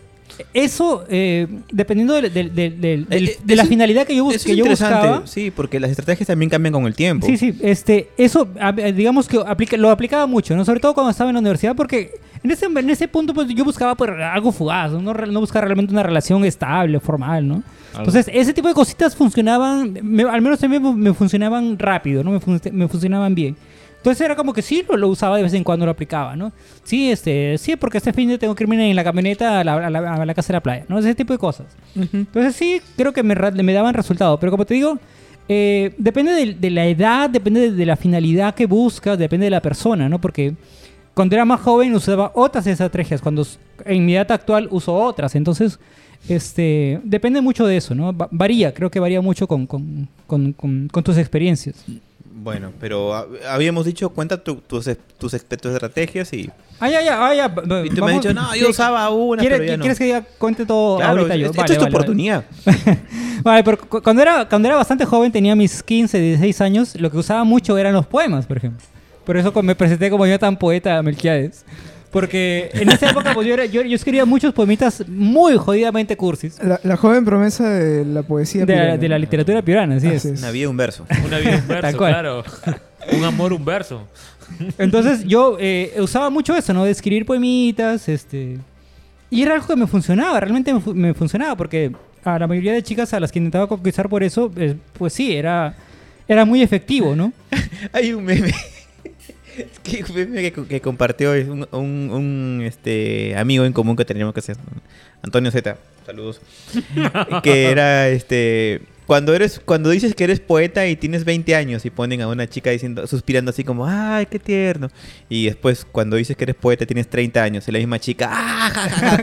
eso, eh, dependiendo de, de- de- de- la eso- finalidad que yo, bus- que es yo interesante, buscaba, sí, porque las estrategias también cambian con el tiempo. Sí, sí, este, eso, eh, digamos que aplica, lo aplicaba mucho, ¿no? Sobre todo cuando estaba en la universidad, porque en ese, en ese punto pues, yo buscaba pues, algo fugaz, ¿no? No, buscaba realmente una relación estable, formal, ¿no? Entonces, ese tipo de cositas funcionaban, me- al menos a mí me, me funcionaban rápido, ¿no? Me, fun- me funcionaban bien. Entonces era como que sí, lo, lo usaba de vez en cuando, lo aplicaba, ¿no? Sí, este, sí, porque este fin de tengo que irme en la camioneta a la, a la- a la casa de la playa, ¿no? Ese tipo de cosas. Entonces sí, creo que me, me daban resultado. Pero como te digo, eh, depende de, de la edad, depende de, de la finalidad que buscas, depende de la persona, ¿no? Porque cuando era más joven usaba otras estrategias, cuando en mi edad actual uso otras. Entonces, este, depende mucho de eso, ¿no? Va- varía, creo que varía mucho con, con- con- con tus experiencias. Bueno, pero habíamos dicho, cuenta tu- tus, tus, tus estrategias y, Ah, ya, ya, ah, ya. y tú me has vamos- dicho, no, yo ¿quieres- usaba una, ¿Quieres, pero ya no. ¿Quieres que diga, cuente todo Claro, ahorita yo? esto Vale, es tu vale, vale. oportunidad. Vale, pero cu- cuando era, cuando era bastante joven, tenía mis 15, 16 años, lo que usaba mucho eran los poemas, por ejemplo. Por eso me presenté como yo tan poeta Melquiades. Porque en esa época pues, yo, era- yo, yo escribía muchos poemitas muy jodidamente cursis La, la joven promesa de la poesía. de la, piurana. de la literatura piurana, así es. Así es. Una vida, un verso. Una vida, un Tal verso, cual. claro. Un amor, un verso. Entonces yo eh, usaba mucho eso, ¿no? De escribir poemitas, este... Y era algo que me funcionaba, realmente me, fu- me funcionaba, porque a la mayoría de chicas a las que intentaba conquistar por eso, eh, pues sí, era, era muy efectivo, ¿no? Hay un meme que, que, que compartió un, un- un, este, amigo en común que teníamos que hacer. Antonio Z, saludos. que era este. Cuando eres, cuando dices que eres poeta y tienes 20 años y ponen a una chica diciendo, suspirando así como, ay, qué tierno. Y después, cuando dices que eres poeta y tienes 30 años y la misma chica, ah, ja, ja, ja".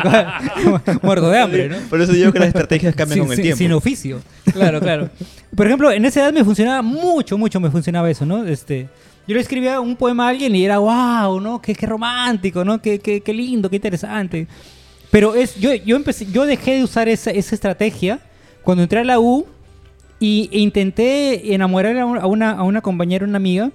claro. Muerto de hambre, ¿no? Por eso digo que las estrategias cambian sin, con el sin- tiempo. sin oficio. Claro, claro. Por ejemplo, en esa edad me funcionaba mucho, mucho me funcionaba eso, ¿no? Este, yo le escribía un poema a alguien y era wow, ¿no? Qué, qué romántico, ¿no? Qué, qué, qué lindo, qué interesante. Pero es, yo, yo empecé, yo dejé de usar esa, esa estrategia cuando entré a la U y, e intenté enamorar a una, a una, a una compañera, una amiga.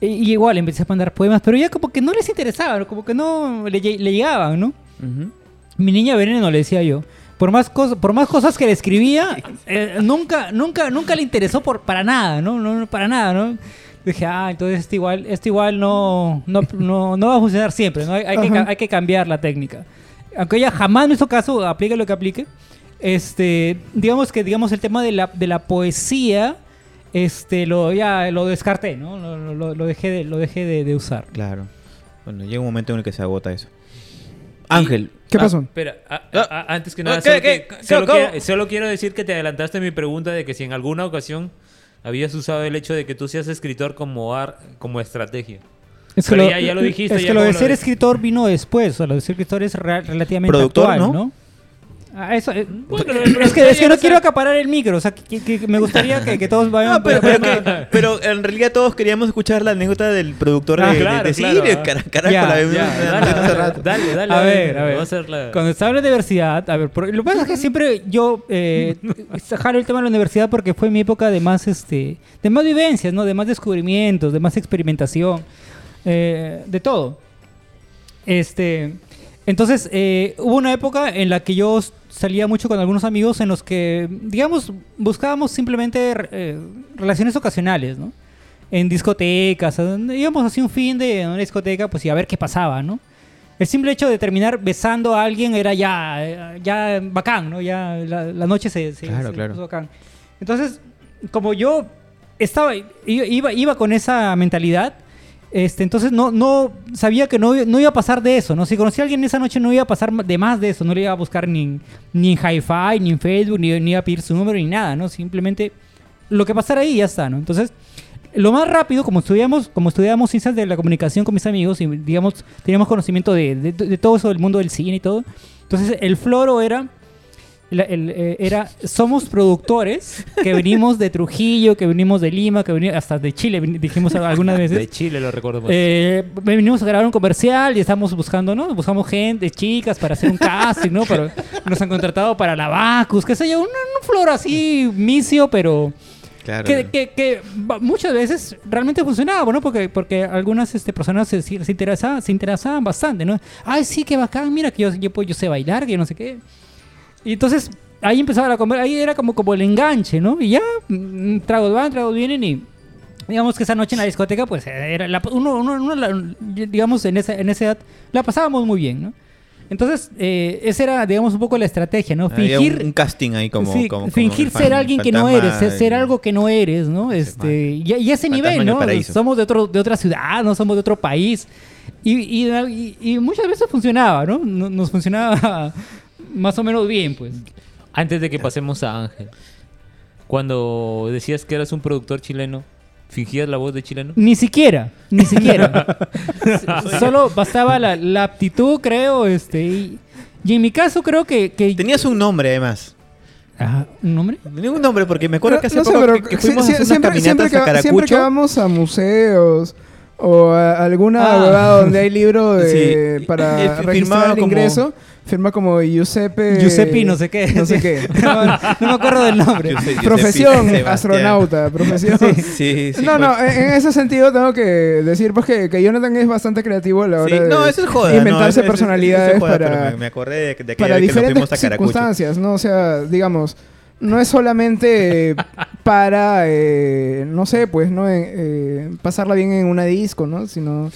E- Y igual empecé a mandar poemas, pero ya como que no les interesaba, como que no le, le llegaban, ¿no? Ujú. Mi niña veneno, le decía yo. Por más, cosas, por más cosas que le escribía, eh, nunca, nunca, nunca le interesó por, para nada, ¿no? No, no, para nada, ¿no? Dije, ah, entonces esto igual, esto igual no, no, no, no va a funcionar siempre, ¿no? Hay, hay que, hay que cambiar la técnica. Aunque ella jamás me hizo caso, aplique lo que aplique. Este, digamos que digamos el tema de la, de la poesía, este, lo, ya lo descarté, ¿no? Lo, lo- lo dejé, de, lo dejé de, de usar. Claro. Bueno, llega un momento en el que se agota eso. Ángel. ¿Qué Ah, pasó? espera, ah, ah, ah, antes que nada, ¿Qué, solo, qué? que- ¿Qué? solo quiero, solo quiero decir que te adelantaste a mi pregunta de que si en alguna ocasión habías usado el hecho de que tú seas escritor como, ar- como estrategia. Es Pero ya- ya lo dijiste, Es ya que lo de lo ser de- escritor vino después. O sea, lo de ser escritor es re- relativamente Productor, actual, ¿no? ¿no? Ah, eso, eh, Bueno, es que, es que no quiero acaparar el micro. O sea, que, que- que me gustaría que, que todos vayan. No, pero, pero, que- pero en realidad todos queríamos escuchar la anécdota del productor Ah, de, de- claro, de claro, Siri. ah. Cara- Carajo, Ya, la vimos dale, hace dale, rato. dale, dale, A ver, a ver. Vamos a hacer la- Cuando se habla de universidad, a ver, por- lo que pasa es que siempre yo eh, jalo el tema de la universidad porque fue mi época de más, este, de más vivencias, ¿no? De más descubrimientos, de más experimentación, eh, de todo. Este, entonces, eh, hubo una época en la que yo salía mucho con algunos amigos en los que, digamos, buscábamos simplemente eh, relaciones ocasionales, ¿no? En discotecas, íbamos así un fin de una discoteca, pues y a ver qué pasaba, ¿no? El simple hecho de terminar besando a alguien era ya, eh, ya bacán, ¿no? Ya la, la noche se, se- Claro, se claro. puso bacán. Entonces, como yo estaba, iba, iba con esa mentalidad, este, entonces no, no sabía que no, no iba a pasar de eso, ¿no? Si conocía a alguien esa noche no iba a pasar de más de eso, no le iba a buscar ni, ni en Hi-Fi, ni en Facebook, ni, ni iba a pedir su número, ni nada, ¿no? Simplemente lo que pasara ahí ya está, ¿no? Entonces, lo más rápido, como estudiamos, como estudiamos ciencias de la comunicación con mis amigos y digamos, teníamos conocimiento de, de- de todo eso del mundo del cine y todo, entonces el floro era... la- el, eh, era somos productores que venimos de Trujillo, que venimos de Lima, que venimos hasta de Chile, dijimos algunas veces. De Chile lo recuerdo. Eh, venimos a grabar un comercial y estamos buscando, ¿no? Buscamos gente, chicas, para hacer un casting, ¿no? Pero nos han contratado para la Bacus, qué sé yo, un, un flor así misio, pero Claro. que, que- que muchas veces realmente funcionaba, ¿no? Porque, porque algunas este, personas se, se, interesaban, se interesaban bastante, ¿no? Ay, sí, qué bacán, mira que yo, yo, pues, yo sé bailar, que yo no sé qué. Y entonces ahí empezaba la conver- ahí era como, como el enganche, ¿no? Y ya, mm, tragos van, tragos vienen y digamos que esa noche en la discoteca, pues era la- uno, uno- uno la- digamos, en esa, en esa edad la pasábamos muy bien, ¿no? Entonces, eh, esa era, digamos, un poco la estrategia, ¿no? Fingir, un, un casting ahí como. sí, como- como fingir el ser fan- alguien que no eres, ser, ser algo que no eres, ¿no? Este, y, y ese nivel, ¿no? Somos de otro, de otra ciudad, no somos de otro país. Y, y- y- muchas veces funcionaba. No- Nos funcionaba más o menos bien, pues. Antes de que pasemos a Ángel, cuando decías que eras un productor chileno, ¿fingías la voz de chileno? Ni siquiera, ni siquiera. Solo bastaba la, la aptitud, creo, este, y, y en mi caso creo que... que Tenías un nombre además. Ajá, ¿Un nombre? Tenía un nombre porque me acuerdo No- que hace no sé, poco pero que, que si- fuimos si- a hacer unas siempre, siempre, que, a siempre que Caracucho. vamos a museos o a alguna Ah. donde hay libro de, Sí. para registrar el como- ingreso, firma como Giuseppe... Giuseppe no sé qué. No sé qué. no, no me acuerdo del nombre. Profesión astronauta, profesión... Sí, sí. no, no, en, en ese sentido tengo que decir pues que, que Jonathan es bastante creativo a la Sí, hora de no, eso es joda. inventarse eso- eso personalidades es joda, para, pero me, me acordé de, para que nos diferentes fuimos a circunstancias, ¿no? O sea, digamos, no es solamente eh, para, eh, no sé, pues, ¿no? Eh, eh, pasarla bien en una disco, ¿no? Sino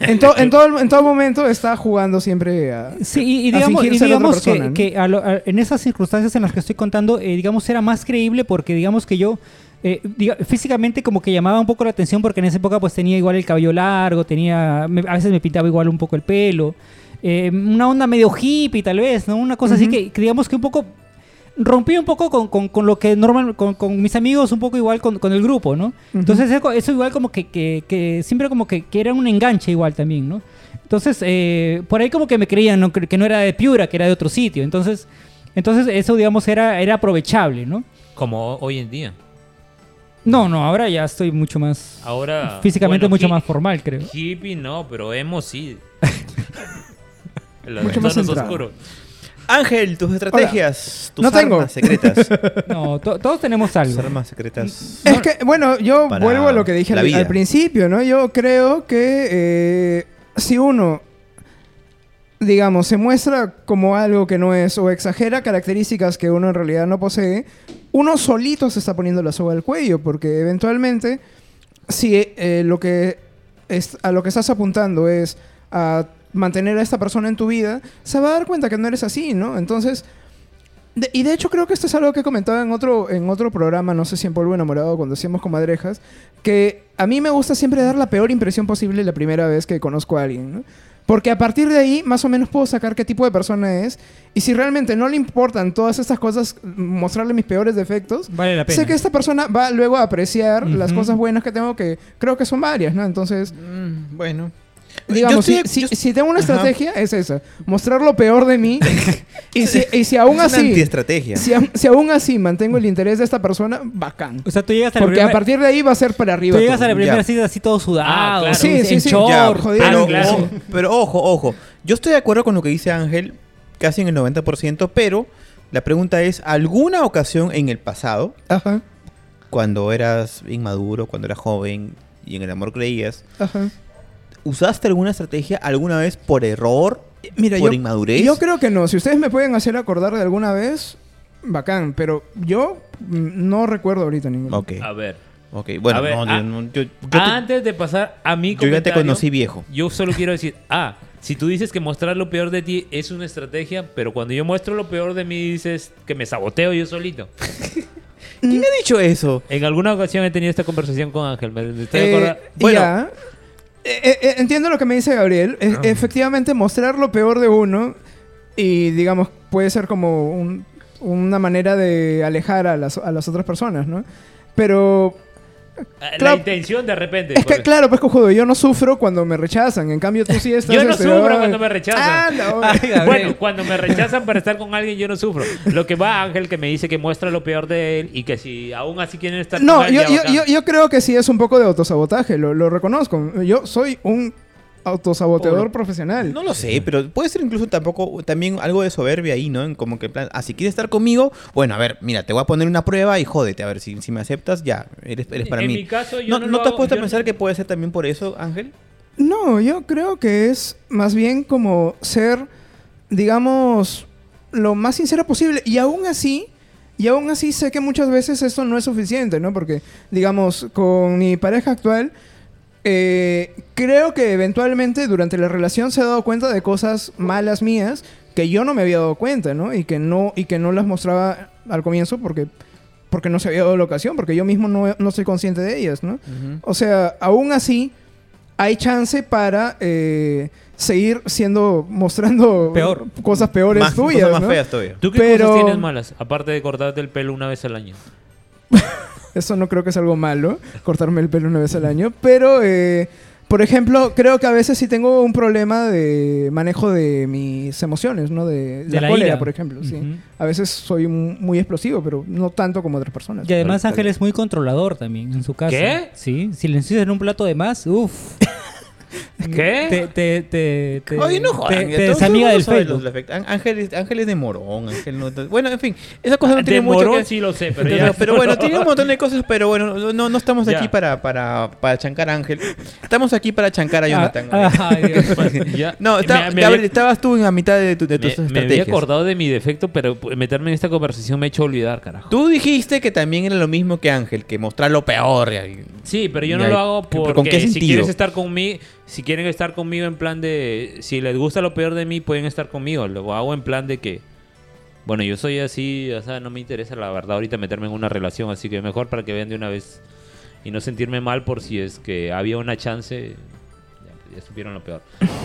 en, to- en, todo, en todo momento está jugando siempre a... Sí, y, digamos, y digamos persona, que, ¿no? que a lo- a- en esas circunstancias en las que estoy contando, eh, digamos, era más creíble porque digamos que yo eh, diga- físicamente como que llamaba un poco la atención porque en esa época pues tenía igual el cabello largo, tenía, me- a veces me pintaba igual un poco el pelo, una onda medio hippie tal vez, ¿no? Una cosa así que, que digamos que un poco rompí un poco con, con- con lo que normal, con, con mis amigos, un poco igual con, con el grupo, ¿no? Entonces eso, eso igual como que, que- que siempre como que, que era un enganche igual también, ¿no? Entonces, eh, por ahí como que me creían ¿no? que que no era de Piura, que era de otro sitio. Entonces, entonces eso, digamos, era, era aprovechable, ¿no? Como hoy en día. No, no, ahora ya estoy mucho más... Ahora. físicamente bueno, mucho más formal, creo. Hippie no, pero emo sí. Mucho más oscuros. Ángel, tus estrategias, tus No tengo. armas secretas. No, to- todos tenemos tus algo. armas secretas. Es que, bueno, yo vuelvo a lo que dije al principio, ¿no? Yo creo que eh, si uno, digamos, se muestra como algo que no es o exagera características que uno en realidad no posee, uno solito se está poniendo la soga al cuello, porque eventualmente, si eh, lo que es, a lo que estás apuntando es a mantener a esta persona en tu vida, se va a dar cuenta que no eres así, ¿no? Entonces, de- y de hecho creo que esto es algo que he comentado en otro, en otro programa, no sé si en Polvo Enamorado, cuando hacíamos comadrejas, que a mí me gusta siempre dar la peor impresión posible la primera vez que conozco a alguien, ¿no? Porque a partir de ahí, más o menos puedo sacar qué tipo de persona es. Y si realmente no le importan todas estas cosas, mostrarle mis peores defectos, Vale la pena. sé que esta persona va luego a apreciar las cosas buenas que tengo, que creo que son varias, ¿no? Entonces, Mm, bueno. Digamos, Yo si, estoy- si- yo- si tengo una Ajá. estrategia, es esa. Mostrar lo peor de mí. y, si, y si aún Es una así... antiestrategia. Si, aún- si aún así mantengo el interés de esta persona, bacán. O sea, tú llegas a la Porque a partir de ahí va a ser para arriba. tú llegas todo. a la primera Ya. cita así todo sudado, Ah, claro. Sí, en sí, sí. short. Ya, joder. pero, claro. ojo, pero ojo, ojo. Yo estoy de acuerdo con lo que dice Ángel, casi en el 90%, pero la pregunta es, ¿alguna ocasión en el pasado, Ajá, cuando eras inmaduro, cuando eras joven y en el amor creías, ajá. ¿Usaste alguna estrategia alguna vez por error, Mira, por yo, inmadurez? yo creo que no. Si ustedes me pueden hacer acordar de alguna vez, bacán. Pero yo mm, no recuerdo ahorita ninguno. Ok, A ver. ok. Bueno, A ver, no, yo, no- yo- yo te, Antes de pasar a mi yo ya te conocí viejo. Yo solo quiero decir, ah, si tú dices que mostrar lo peor de ti es una estrategia, pero cuando yo muestro lo peor de mí dices que me saboteo yo solito. ¿Quién ha dicho eso? En alguna ocasión he tenido esta conversación con Ángel. Me estoy Eh, acordando- Bueno. ya. Eh, eh, eh, entiendo lo que me dice Gabriel. Ah. Efectivamente, mostrar lo peor de uno y, digamos, puede ser como un- una manera de alejar a las, a las otras personas, ¿no? Pero La claro. intención de repente. es que, por- claro, pues cojudo, yo no sufro cuando me rechazan. En cambio, tú sí estás... Yo no este, sufro cuando me rechazan. Ah, no. Ay. Bueno, cuando me rechazan para estar con alguien, yo no sufro. Lo que va Ángel que me dice que muestra lo peor de él y que si aún así quieren estar No, con él, yo, ya yo, yo, yo creo que sí es un poco de autosabotaje, lo, lo reconozco. Yo soy un autosaboteador profesional. No lo sé, pero puede ser incluso tampoco también algo de soberbia ahí, ¿no? En como que en plan, ah, si quieres estar conmigo, bueno, a ver, mira, te voy a poner una prueba y jódete, a ver si, si me aceptas, ya, eres, eres para en mí. mi caso, yo ¿No, no, ¿no lo te has hago- puesto a no- pensar que puede ser también por eso, Ángel? No, yo creo que es más bien como ser, digamos, lo más sincera posible. Y aún así, y aún así sé que muchas veces esto no es suficiente, ¿no? Porque, digamos, con mi pareja actual, eh, creo que eventualmente durante la relación se ha dado cuenta de cosas malas mías que yo no me había dado cuenta, ¿no? Y que no, y que no las mostraba al comienzo porque, porque no se había dado la ocasión, porque yo mismo no, no soy consciente de ellas, ¿no? O sea, aún así, hay chance para eh, seguir siendo, mostrando Peor. cosas peores más, tuyas, cosas más ¿no? feas todavía. ¿Tú qué Pero- cosas tienes malas? Aparte de cortarte el pelo una vez al año. Eso no creo que es algo malo, cortarme el pelo una vez al año. Pero, eh, por ejemplo, creo que a veces sí tengo un problema de manejo de mis emociones, ¿no? De, De la, la cólera, ira. por ejemplo. sí. A veces soy mu- muy explosivo, pero no tanto como otras personas. Y además Ángel es muy controlador también en su casa. ¿Qué? Sí, si le ensucias en un plato de más, uff. ¿Qué? Te, te, te, te, Oye, no jodan. te desamiga del Facebook. los defectos. Án- Ángel, es- Ángel es de morón. Ángel no- bueno, en fin, esa cosa no De tiene mucho morón que... sí lo sé, pero Pero, ya. pero bueno, tiene un montón de cosas, pero bueno, no, no estamos Ya. aquí para, para, para chancar a Ángel. Estamos aquí para chancar a Jonathan. Ah, Dios. Ya. no, está- Me- me Gabriel, había- estabas tú en la mitad de, tu- de tus me, me estrategias. había acordado de mi defecto, pero meterme en esta conversación me ha hecho olvidar, carajo. Tú dijiste que también era lo mismo que Ángel, que mostrar lo peor. y- Sí, pero yo no ahí- lo hago ¿pero porque con qué si quieres estar conmigo, si quieren estar conmigo en plan de si les gusta lo peor de mí pueden estar conmigo, lo hago en plan de que Bueno, yo soy así, o sea, no me interesa la verdad ahorita meterme en una relación, así que mejor para que vean de una vez y no sentirme mal por si es que había una chance, ya, ya supieron lo peor.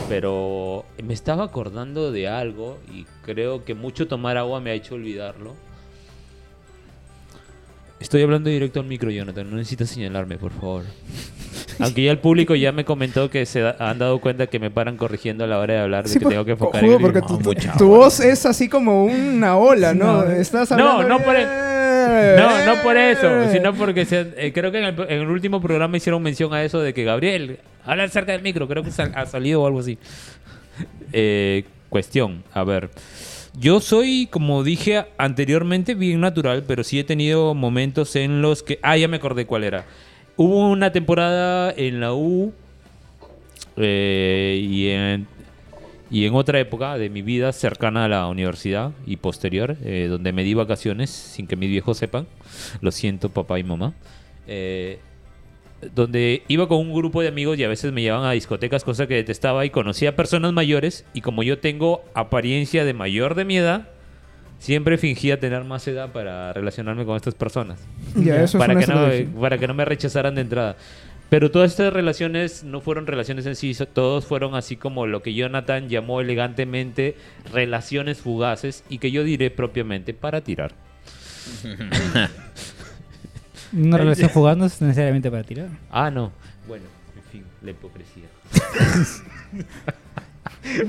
Pero me estaba acordando de algo y creo que mucho tomar agua me ha hecho olvidarlo. Estoy hablando directo al micro, Jonathan, no necesitas señalarme, por favor. Aunque ya el público ya me comentó que se da- han dado cuenta que me paran corrigiendo a la hora de hablar, de Sí, que por- tengo que enfocar jugo, en el porque tu, tu- tu voz es así como una ola, ¿no? No, Estás no, hablando... no por e- Eh, No, no por eso, sino porque se- eh, creo que en el, en el último programa hicieron mención a eso de que Gabriel, habla cerca del micro, creo que sal- ha salido o algo así. Eh, cuestión, a ver. Yo soy, como dije anteriormente, bien natural, pero sí he tenido momentos en los que... Ah, ya me acordé cuál era. Hubo una temporada en la U eh, y, en, otra época de mi vida cercana a la universidad y posterior, eh, donde me di vacaciones sin que mis viejos sepan. Lo siento, papá y mamá. Eh, donde iba con un grupo de amigos y a veces me llevaban a discotecas, cosa que detestaba, y conocía personas mayores. Y como yo tengo apariencia de mayor de mi edad, siempre fingía tener más edad para relacionarme con estas personas Ya, eso para es que, no, para que no me rechazaran de entrada. Pero todas estas relaciones no fueron relaciones en sí, todos fueron así como lo que Jonathan llamó elegantemente relaciones fugaces y que yo diré propiamente para tirar. Una relación fugaz no es necesariamente para tirar. Ah, no. Bueno, en fin, la hipocresía.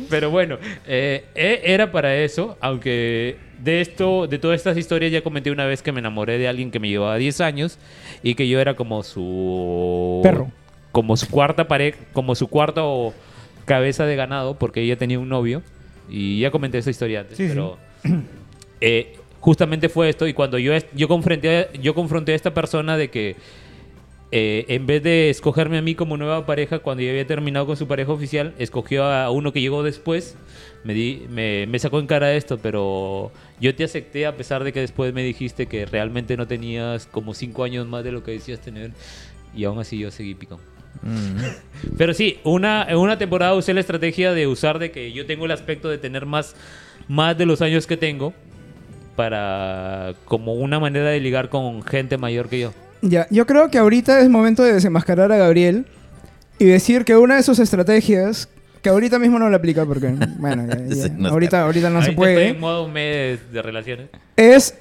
Pero bueno, eh, e- era para eso, aunque de esto, de todas estas historias ya comenté una vez que me enamoré de alguien que me llevaba 10 años y que yo era como su Perro. como su cuarta pareja, como su cuarta o cabeza de ganado, porque ella tenía un novio y ya comenté esa historia antes, Sí, sí. pero eh, justamente fue esto y cuando yo yo confronté yo confronté a esta persona de que eh, en vez de escogerme a mí como nueva pareja cuando ya había terminado con su pareja oficial, escogió a uno que llegó después. Me, di, me, me sacó en cara esto, pero yo te acepté a pesar de que después me dijiste que realmente no tenías como cinco años más de lo que decías tener. Y aún así yo seguí picón. Mm. Pero sí, una, en una temporada usé la estrategia de usar de que yo tengo el aspecto de tener más, más de los años que tengo para como una manera de ligar con gente mayor que yo. Ya, yo creo que ahorita es momento de desenmascarar a Gabriel y decir que una de sus estrategias, que ahorita mismo no la aplica porque, bueno, ya- ya, Desenmascarar. ahorita, ahorita no se puede, Estoy en modo mes de relaciones. es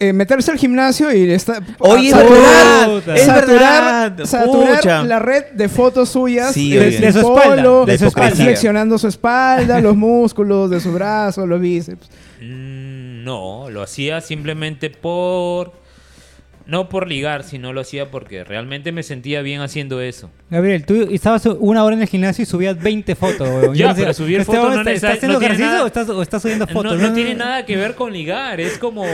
eh, meterse al gimnasio y está, Oye, es saturar- verdad, es saturar, verdad. saturar la red de fotos suyas Sí, de, su espalda, polo, de su espalda. flexionando su espalda, los músculos de su brazo, los bíceps. Mm, No, lo hacía simplemente por... No por ligar, sino lo hacía porque realmente me sentía bien haciendo eso. Gabriel, tú estabas una hora en el gimnasio y subías 20 fotos, weón. Ya, Yo no sé, pero subir ¿este fotos no está, necesari- ¿Está haciendo no tiene ejercicio nada- o estás, o estás subiendo fotos? No, no tiene nada que ver con ligar, es como...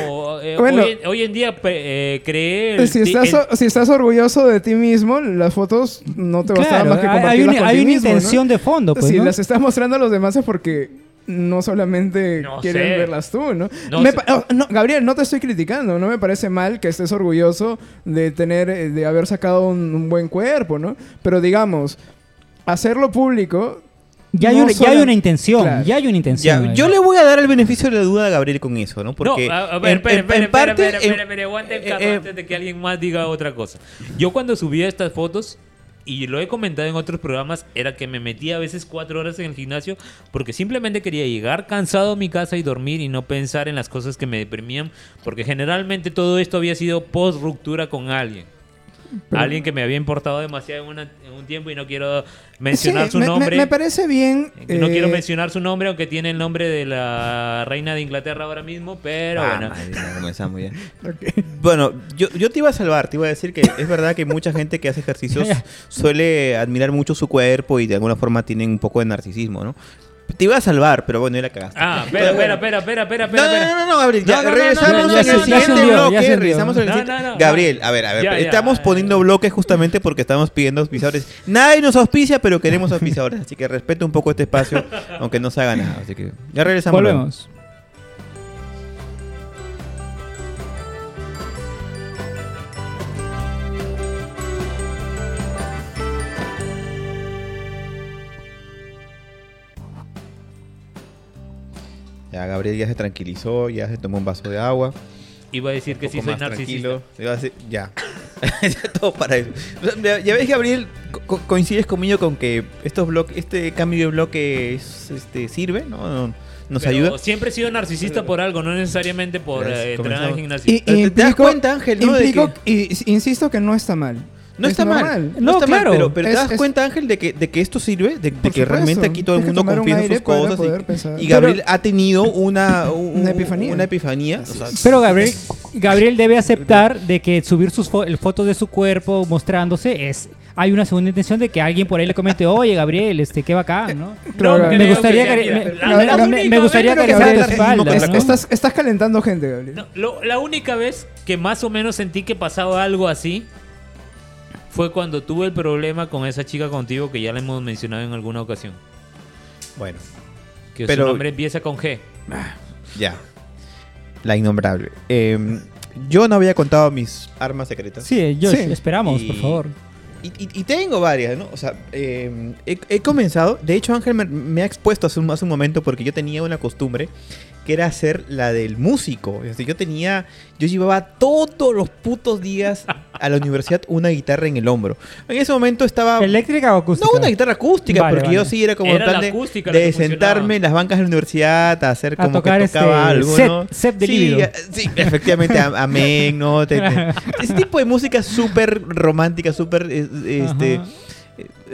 eh, Bueno. hoy, en- hoy en día eh, creé... el Si estás, si estás orgulloso de ti mismo, las fotos no te bastaban Claro, más que hay, compartirlas una, con hay una mismo, ¿no? intención de fondo, pues, si ¿no? las estás mostrando a los demás es porque no solamente No quieren sé. verlas tú, ¿no? No Me sé. pa- oh, no, Gabriel, no te estoy criticando. No me parece mal que estés orgulloso de tener, eh, de haber sacado un, un buen cuerpo, ¿no? Pero digamos, hacerlo público. Ya hay, una, ya hay una intención, Claro. ya hay una intención. yo le voy a dar el beneficio de la duda a Gabriel con eso, ¿no? Porque no, a, a ver, en- espera, espera, en espera, parte, espera, en- espera, espera, aguanta el eh, eh, antes de que alguien más diga otra cosa. Yo cuando subía estas fotos, y lo he comentado en otros programas, era que me metía a veces cuatro horas en el gimnasio porque simplemente quería llegar cansado a mi casa y dormir y no pensar en las cosas que me deprimían, porque generalmente todo esto había sido post ruptura con alguien. Pero- alguien que me había importado demasiado en, una- en un tiempo y no quiero mencionar Sí, su me- nombre. Me, parece bien. No quiero eh, mencionar su nombre, aunque tiene el nombre de la reina de Inglaterra ahora mismo, pero Ah, bueno. madre, comenzamos ya. Bueno, yo, yo te iba a salvar, te iba a decir que es verdad que mucha gente que hace ejercicios suele admirar mucho su cuerpo y de alguna forma tienen un poco de narcisismo, ¿no? Te iba a salvar, pero bueno, ya la cagaste. Ah, espera, espera, espera, espera, espera, No, espera. no, no, no, Gabriel, ya No, no, no, regresamos no, no, en el siguiente bloque, regresamos en el No, siguiente- no, no, Gabriel, a ver, a ver, Ya, ya. estamos poniendo bloques justamente porque estamos pidiendo auspiciadores. Nadie nos auspicia, pero queremos auspiciadores, así que respete un poco este espacio, aunque no se haga nada. Así que ya regresamos. luego. Ya Gabriel ya se tranquilizó, ya se tomó un vaso de agua. Iba a decir que sí soy narcisista. tranquilo. Iba a decir- ya. Ya todo para eso. Ya, ves, Gabriel, co- co- coincides conmigo con que estos bloques, este cambio de bloque es, este, sirve, ¿no? No- Nos Pero ayuda. Siempre he sido narcisista por algo, no necesariamente por eh, entrenar al gimnasio. Y, ¿Te- y te das implico- cuenta, Ángel, no? De implico- y insisto que no está mal. No Es está mal. normal. No, No, está claro. mal, pero, pero Es- te das es- cuenta, Ángel, de que, de que esto sirve, de, de que realmente aquí todo el que mundo confía en sus cosas. Y, y Gabriel ha tenido una, un- Una epifanía. Una epifanía. o sea, Pero Gabriel, Gabriel debe aceptar de que subir sus fo- el fotos de su cuerpo mostrándose es hay una segunda intención de que alguien por ahí le comente, oye Gabriel, este qué bacán, ¿no? Claro, No me me gustaría que que- me- única me gustaría que tu sea espalda, Es- ¿no? estás, estás calentando gente, Gabriel. No, lo- la única vez que más o menos sentí que pasaba algo así fue cuando tuve el problema con esa chica contigo que ya la hemos mencionado en alguna ocasión. Bueno, Que Pero- su nombre empieza con G. ya. La innombrable. Eh, yo no había contado mis armas secretas. Sí, Sí. esperamos, Y- por favor. Y, y- y tengo varias, ¿no? O sea, eh, he, he comenzado. De hecho, Ángel me, me ha expuesto hace un, hace un momento porque yo tenía una costumbre que era hacer la del músico. Es decir, yo tenía. Yo llevaba todos los putos días a la universidad una guitarra en el hombro. En ese momento estaba. ¿Eléctrica o acústica? No, una guitarra acústica, Vale, porque vale. yo sí era como Era en plan la de, acústica sentarme en las bancas de la universidad a hacer A como tocar que tocaba este algo, set- ¿no? set de sí, líbido. eh, sí, efectivamente, a- amén, ¿no? Te- te- ese tipo de música súper romántica, súper, eh, este... Ajá.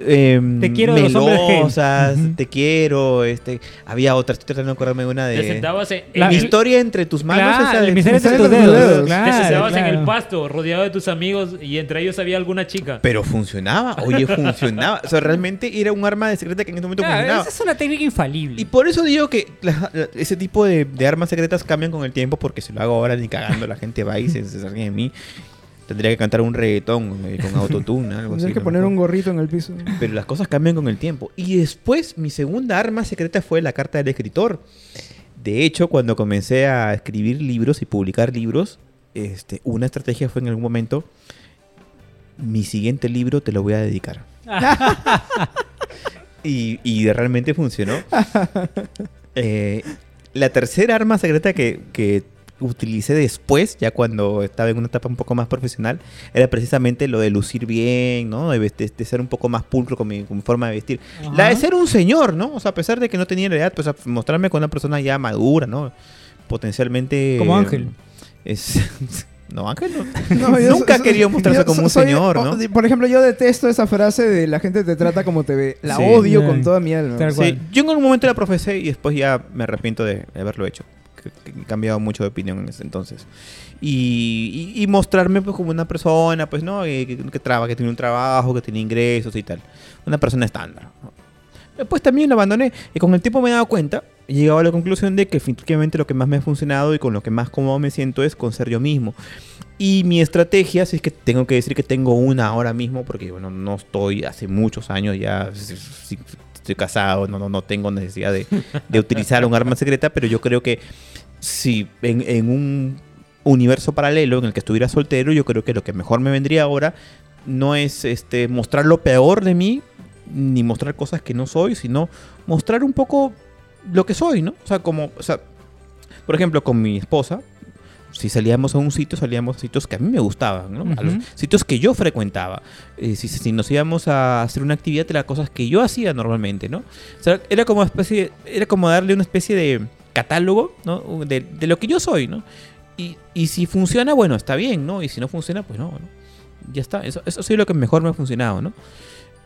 Em, Te quiero de los melosas, te quiero, este, había otra, estoy tratando de acordarme de una Te de... sentabas en, La- Mi el- historia entre tus manos, Claro, esa de- tus dedos. dedos. te Claro, sentabas en el claro. pasto, rodeado de tus amigos y entre ellos había alguna chica. Pero funcionaba, oye, funcionaba. O sea, realmente era un arma de secreta que en ese momento Claro, funcionaba. esa es una técnica infalible. Y por eso digo que la- la- ese tipo de, de armas secretas cambian con el tiempo, porque si lo hago ahora ni cagando, la gente va y se, se de mí. Tendría que cantar un reggaetón eh, con autotune, algo así. Tienes que poner un gorrito en el piso. Pero las cosas cambian con el tiempo. Y después, mi segunda arma secreta fue la carta del escritor. De hecho, cuando comencé a escribir libros y publicar libros, este, una estrategia fue en algún momento, mi siguiente libro te lo voy a dedicar. y, y realmente funcionó. Eh, la tercera arma secreta que, que utilicé después, ya cuando estaba en una etapa un poco más profesional, era precisamente lo de lucir bien, ¿no? De, vest- de ser un poco más pulcro con mi, con mi forma de vestir. La de ser un señor, ¿no? O sea, a pesar de que no tenía la edad, pues a mostrarme con una persona ya madura, ¿no? Potencialmente... Como Ángel. Es... No, Ángel no. No, yo Nunca so- querido mostrarse yo como un soy- señor, ¿no? de- Por ejemplo, yo detesto esa frase de la gente te trata como te ve. La Sí. odio con toda mi alma. Sí, yo en algún momento la profesé y después ya me arrepiento de haberlo hecho. He cambiado mucho de opinión en ese entonces. Y, y- y mostrarme pues, como una persona, pues, ¿no? Que, que, que traba, que tiene un trabajo, que tiene ingresos y tal. Una persona estándar. Después también lo abandoné y con el tiempo me he dado cuenta he llegado a la conclusión de que efectivamente lo que más me ha funcionado y con lo que más cómodo me siento es con ser yo mismo. Y mi estrategia, si es que tengo que decir que tengo una ahora mismo, porque bueno, no estoy hace muchos años ya, estoy casado, no, no, no tengo necesidad de, de utilizar un arma secreta, pero yo creo que si en, en un universo paralelo en el que estuviera soltero, yo creo que lo que mejor me vendría ahora no es este mostrar lo peor de mí, ni mostrar cosas que no soy, sino mostrar un poco lo que soy, ¿no? O sea, como, o sea, por ejemplo, con mi esposa, si salíamos a un sitio, salíamos a sitios que a mí me gustaban, ¿no? A los sitios que yo frecuentaba. Eh, si, si nos íbamos a hacer una actividad, eran cosas que yo hacía normalmente, ¿no? O sea, era como, especie, era como darle una especie de catálogo, ¿no? De, de lo que yo soy, ¿no? Y, y si funciona, bueno, está bien, ¿no? Y si no funciona, pues no, ¿no? Ya está. Eso, eso sido lo que mejor me ha funcionado, ¿no?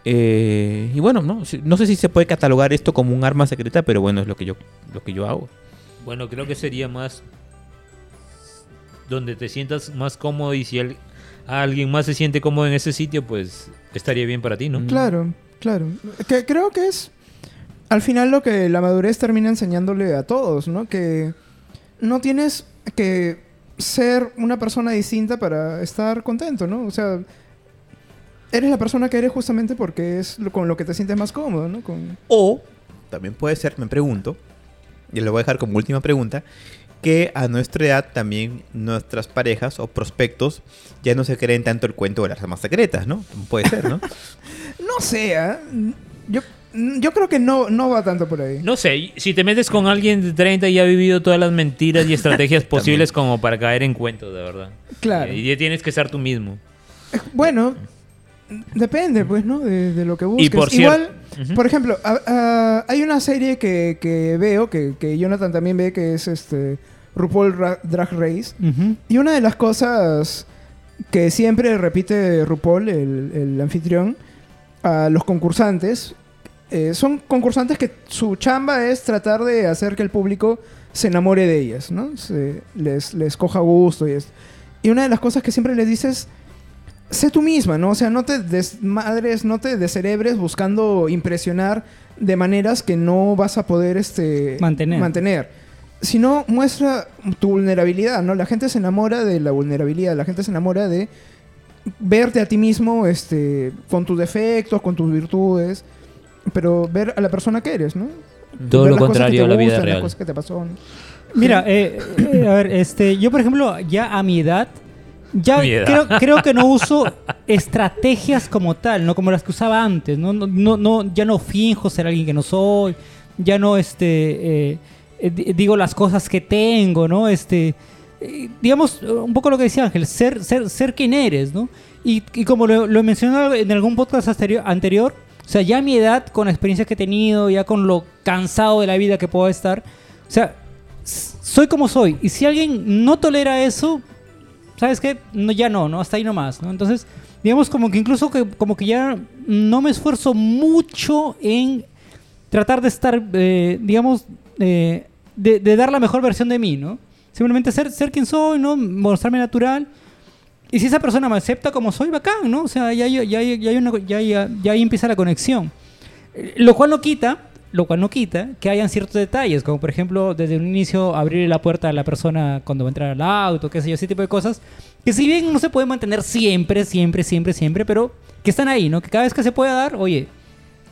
Eh, y bueno, ¿no? No sé si se puede catalogar esto como un arma secreta, pero bueno, es lo que yo, lo que yo hago. Bueno, creo que sería más donde te sientas más cómodo y si al- alguien más se siente cómodo en ese sitio, pues estaría bien para ti, ¿no? Claro, claro. Que creo que es al final lo que la madurez termina enseñándole a todos, ¿no? Que no tienes que ser una persona distinta para estar contento, ¿no? O sea, eres la persona que eres justamente porque es lo- con lo que te sientes más cómodo, ¿no? Con... O también puede ser, me pregunto, y lo voy a dejar como última pregunta, que a nuestra edad también nuestras parejas o prospectos ya no se creen tanto el cuento de las armas secretas, ¿no? Puede ser, ¿no? No sé, ¿ah? yo Yo creo que no, no va tanto por ahí. No sé, si te metes con alguien de 30 y ha vivido todas las mentiras y estrategias posibles como para caer en cuentos, de verdad. Claro. Y ya tienes que ser tú mismo. Eh, Bueno, depende, pues, ¿no? De, de lo que busques. Y por Igual, por ejemplo, a- a- hay una serie que, que veo, que, que Jonathan también ve, que es este RuPaul Ra- Drag Race. Y una de las cosas que siempre repite RuPaul, el, el anfitrión, a los concursantes, eh, son concursantes que su chamba es tratar de hacer que el público se enamore de ellas, ¿no? Se- les, les coja gusto y esto. Y una de las cosas que siempre les dices, sé tú misma, ¿no? O sea, no te desmadres, no te descerebres buscando impresionar de maneras que no vas a poder este, Mantener. mantener. Sino muestra tu vulnerabilidad, ¿no? La gente se enamora de la vulnerabilidad, la gente se enamora de verte a ti mismo este, con tus defectos, con tus virtudes, pero ver a la persona que eres, ¿no? Todo Ver lo contrario a la vida real. Las cosas que te pasó, ¿no? Mira, eh, eh, a ver, este, yo por ejemplo, ya a mi edad, ya Mi edad. creo, creo que no uso estrategias como tal, no como las que usaba antes, no, no, no, no- ya no finjo ser alguien que no soy, ya no, este, eh, eh, di- digo las cosas que tengo, ¿no? Este, digamos, un poco lo que decía Ángel, ser, ser, ser quien eres, ¿no? Y, y como lo, lo he mencionado en algún podcast anterior, o sea, ya a mi edad, con la experiencia que he tenido, ya con lo cansado de la vida que puedo estar, o sea, soy como soy. Y si alguien no tolera eso, ¿sabes qué? No, ya no, ¿no? Hasta ahí nomás, ¿no? Entonces, digamos como que incluso que, como que ya no me esfuerzo mucho en tratar de estar, eh, digamos, eh, de, de dar la mejor versión de mí, ¿no? Simplemente ser, ser quien soy, ¿no? Mostrarme natural. Y si esa persona me acepta como soy, bacán, ¿no? O sea, ya, ya, ya, ya hay una, ahí empieza la conexión. Eh, Lo cual no quita, lo cual no quita que hayan ciertos detalles, como por ejemplo, desde un inicio abrir la puerta a la persona cuando va a entrar al auto, qué sé yo, ese tipo de cosas, que si bien no se puede mantener siempre, siempre, siempre, siempre, pero que están ahí, ¿no? Que cada vez que se pueda dar, oye,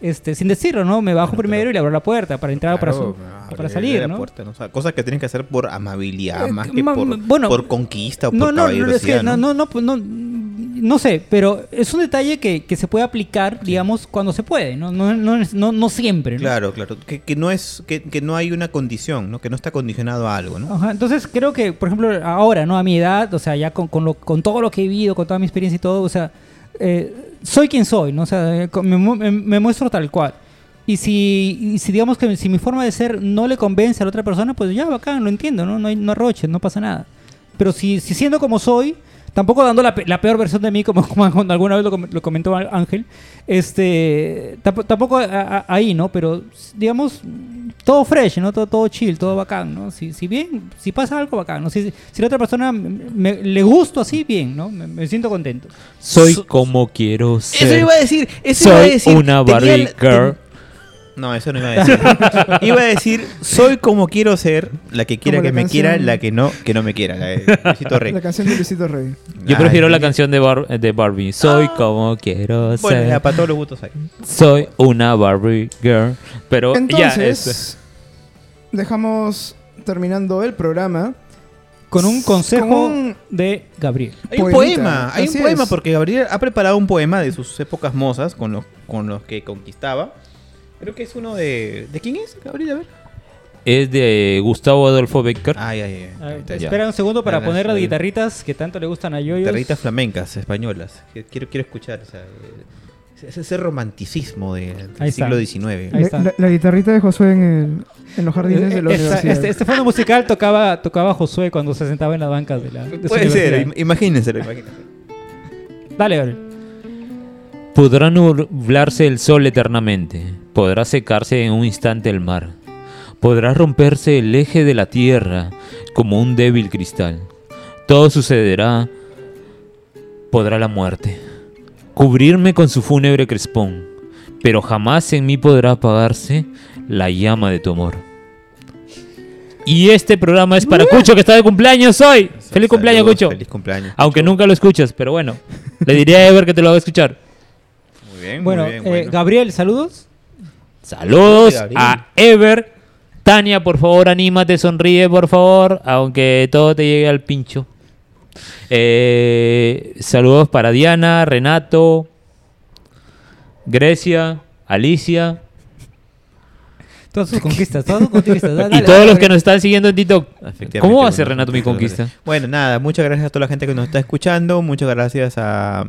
este, sin decirlo, ¿no? Me bajo primero y le abro la puerta para entrar o para, Claro, su- para salir, ¿no? puerta, ¿no? O sea, cosas que tienes que hacer por amabilidad, Eh, más que ma- por, bueno, por conquista o por No, es caballerosidad, que no, no, no, no, no sé, pero es un detalle que, que se puede aplicar, digamos, cuando se puede, no, no, no, no, no siempre. Claro, claro. Que, que no es, que, que no hay una condición, ¿no? Que no está condicionado a algo, ¿no? Ajá, entonces creo que, por ejemplo, ahora, ¿no? A mi edad, o sea, ya con, con, lo- con todo lo que he vivido, con toda mi experiencia y todo, o sea, eh, soy quien soy, ¿no? O sea, eh, me, me- me muestro tal cual. Y si, y si digamos que si mi forma de ser no le convence a la otra persona, pues ya, bacán, lo entiendo, ¿no? No no arroches, no pasa nada. Pero si, si siendo como soy, tampoco dando la, pe- la peor versión de mí, como, como cuando alguna vez lo, com- lo comentó Ángel, este, tamp- tampoco a- a- ahí, ¿no? Pero, digamos, todo fresh, ¿no? Todo, todo chill, todo bacán, ¿no? Si, si bien, si pasa algo bacán, ¿no? Si, si la otra persona me- me- le gusto así, bien, ¿no? Me, me siento contento. Soy So- como quiero ser. Eso iba a decir, eso Soy iba a decir. una Barbie girl. No, eso no iba a decir. iba a decir, soy como quiero ser, la que quiera Como que la me canción- quiera, la que no, que no me quiera. La de Luisito Rey. La canción de Luisito Rey. Yo Ay, prefiero la canción de, Bar- de Barbie. Soy como quiero Ah. Bueno, ser. para todos los gustos hay. Soy una Barbie girl. Pero ya, Entonces, este, dejamos terminando el programa. Con un consejo con un- de Gabriel. Hay un Poemita, poema, hay un así poema es. porque Gabriel ha preparado un poema de sus épocas mozas con los, con los que conquistaba. Creo que es uno de... ¿De quién es, Gabriel? A ver. es de Gustavo Adolfo Becker. Ay, ay, ay. A ver, Ahí está, ya. espera un segundo para poner las guitarritas que tanto le gustan a Yoyos. Guitarritas flamencas, españolas. Quiero, quiero escuchar o sea, eh, ese, ese romanticismo de- del Ahí está. siglo XIX. Ahí está. La, la guitarrita de Josué en, el- en los jardines de la Esta- universidad. este, este fondo musical tocaba, tocaba Josué cuando se sentaba en las bancas de la de su Puede ser, imagínenselo, imagínenselo. Dale, Gabriel. Podrá nublarse el sol eternamente, podrá secarse en un instante el mar, podrá romperse el eje de la tierra como un débil cristal. Todo sucederá, podrá la muerte, cubrirme con su fúnebre crespón, pero jamás en mí podrá apagarse la llama de tu amor. Y este programa es para Cucho que está de cumpleaños hoy. Feliz cumpleaños, Saludos, Cucho. Feliz cumpleaños. Aunque nunca lo escuchas, pero bueno. Le diría a Ever que te lo haga escuchar. Muy bien, Bueno, muy bien, eh, bueno. Gabriel, saludos. Saludos a Ever. Tania, por favor, anímate, sonríe, por favor, aunque todo te llegue al pincho. Eh, saludos para Diana, Renato, Grecia, Alicia, Todas sus conquistas, todas sus conquistas. Y Dale, todos dale, los que nos están siguiendo en TikTok. ¿Cómo va a ser Renato mi conquista? Bueno, nada, muchas gracias a toda la gente que nos está escuchando. Muchas gracias a.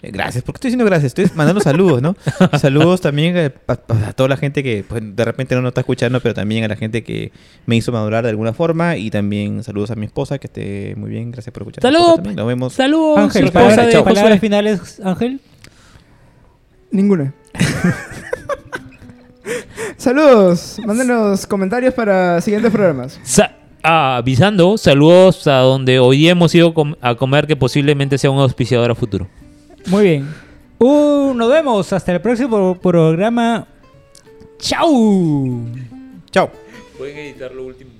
eh, Gracias, porque estoy diciendo gracias, estoy mandando saludos, ¿no? Saludos también eh, a, a toda la gente que pues, de repente no nos está escuchando, pero también a la gente que me hizo madurar de alguna forma. Y también saludos a mi esposa, que esté muy bien. Gracias por escuchar. Saludos. Nos vemos. Saludos, Ángel, esposa palabras, de chao. Josué. palabras finales, Ángel. Ninguna. Saludos. Mándenos comentarios para siguientes programas. Sa- ah, avisando, saludos a donde hoy día hemos ido com- a comer, que posiblemente sea un auspiciador a futuro. Muy bien. Uh, nos vemos hasta el próximo programa. ¡Chao! Chao. Pueden editar lo último.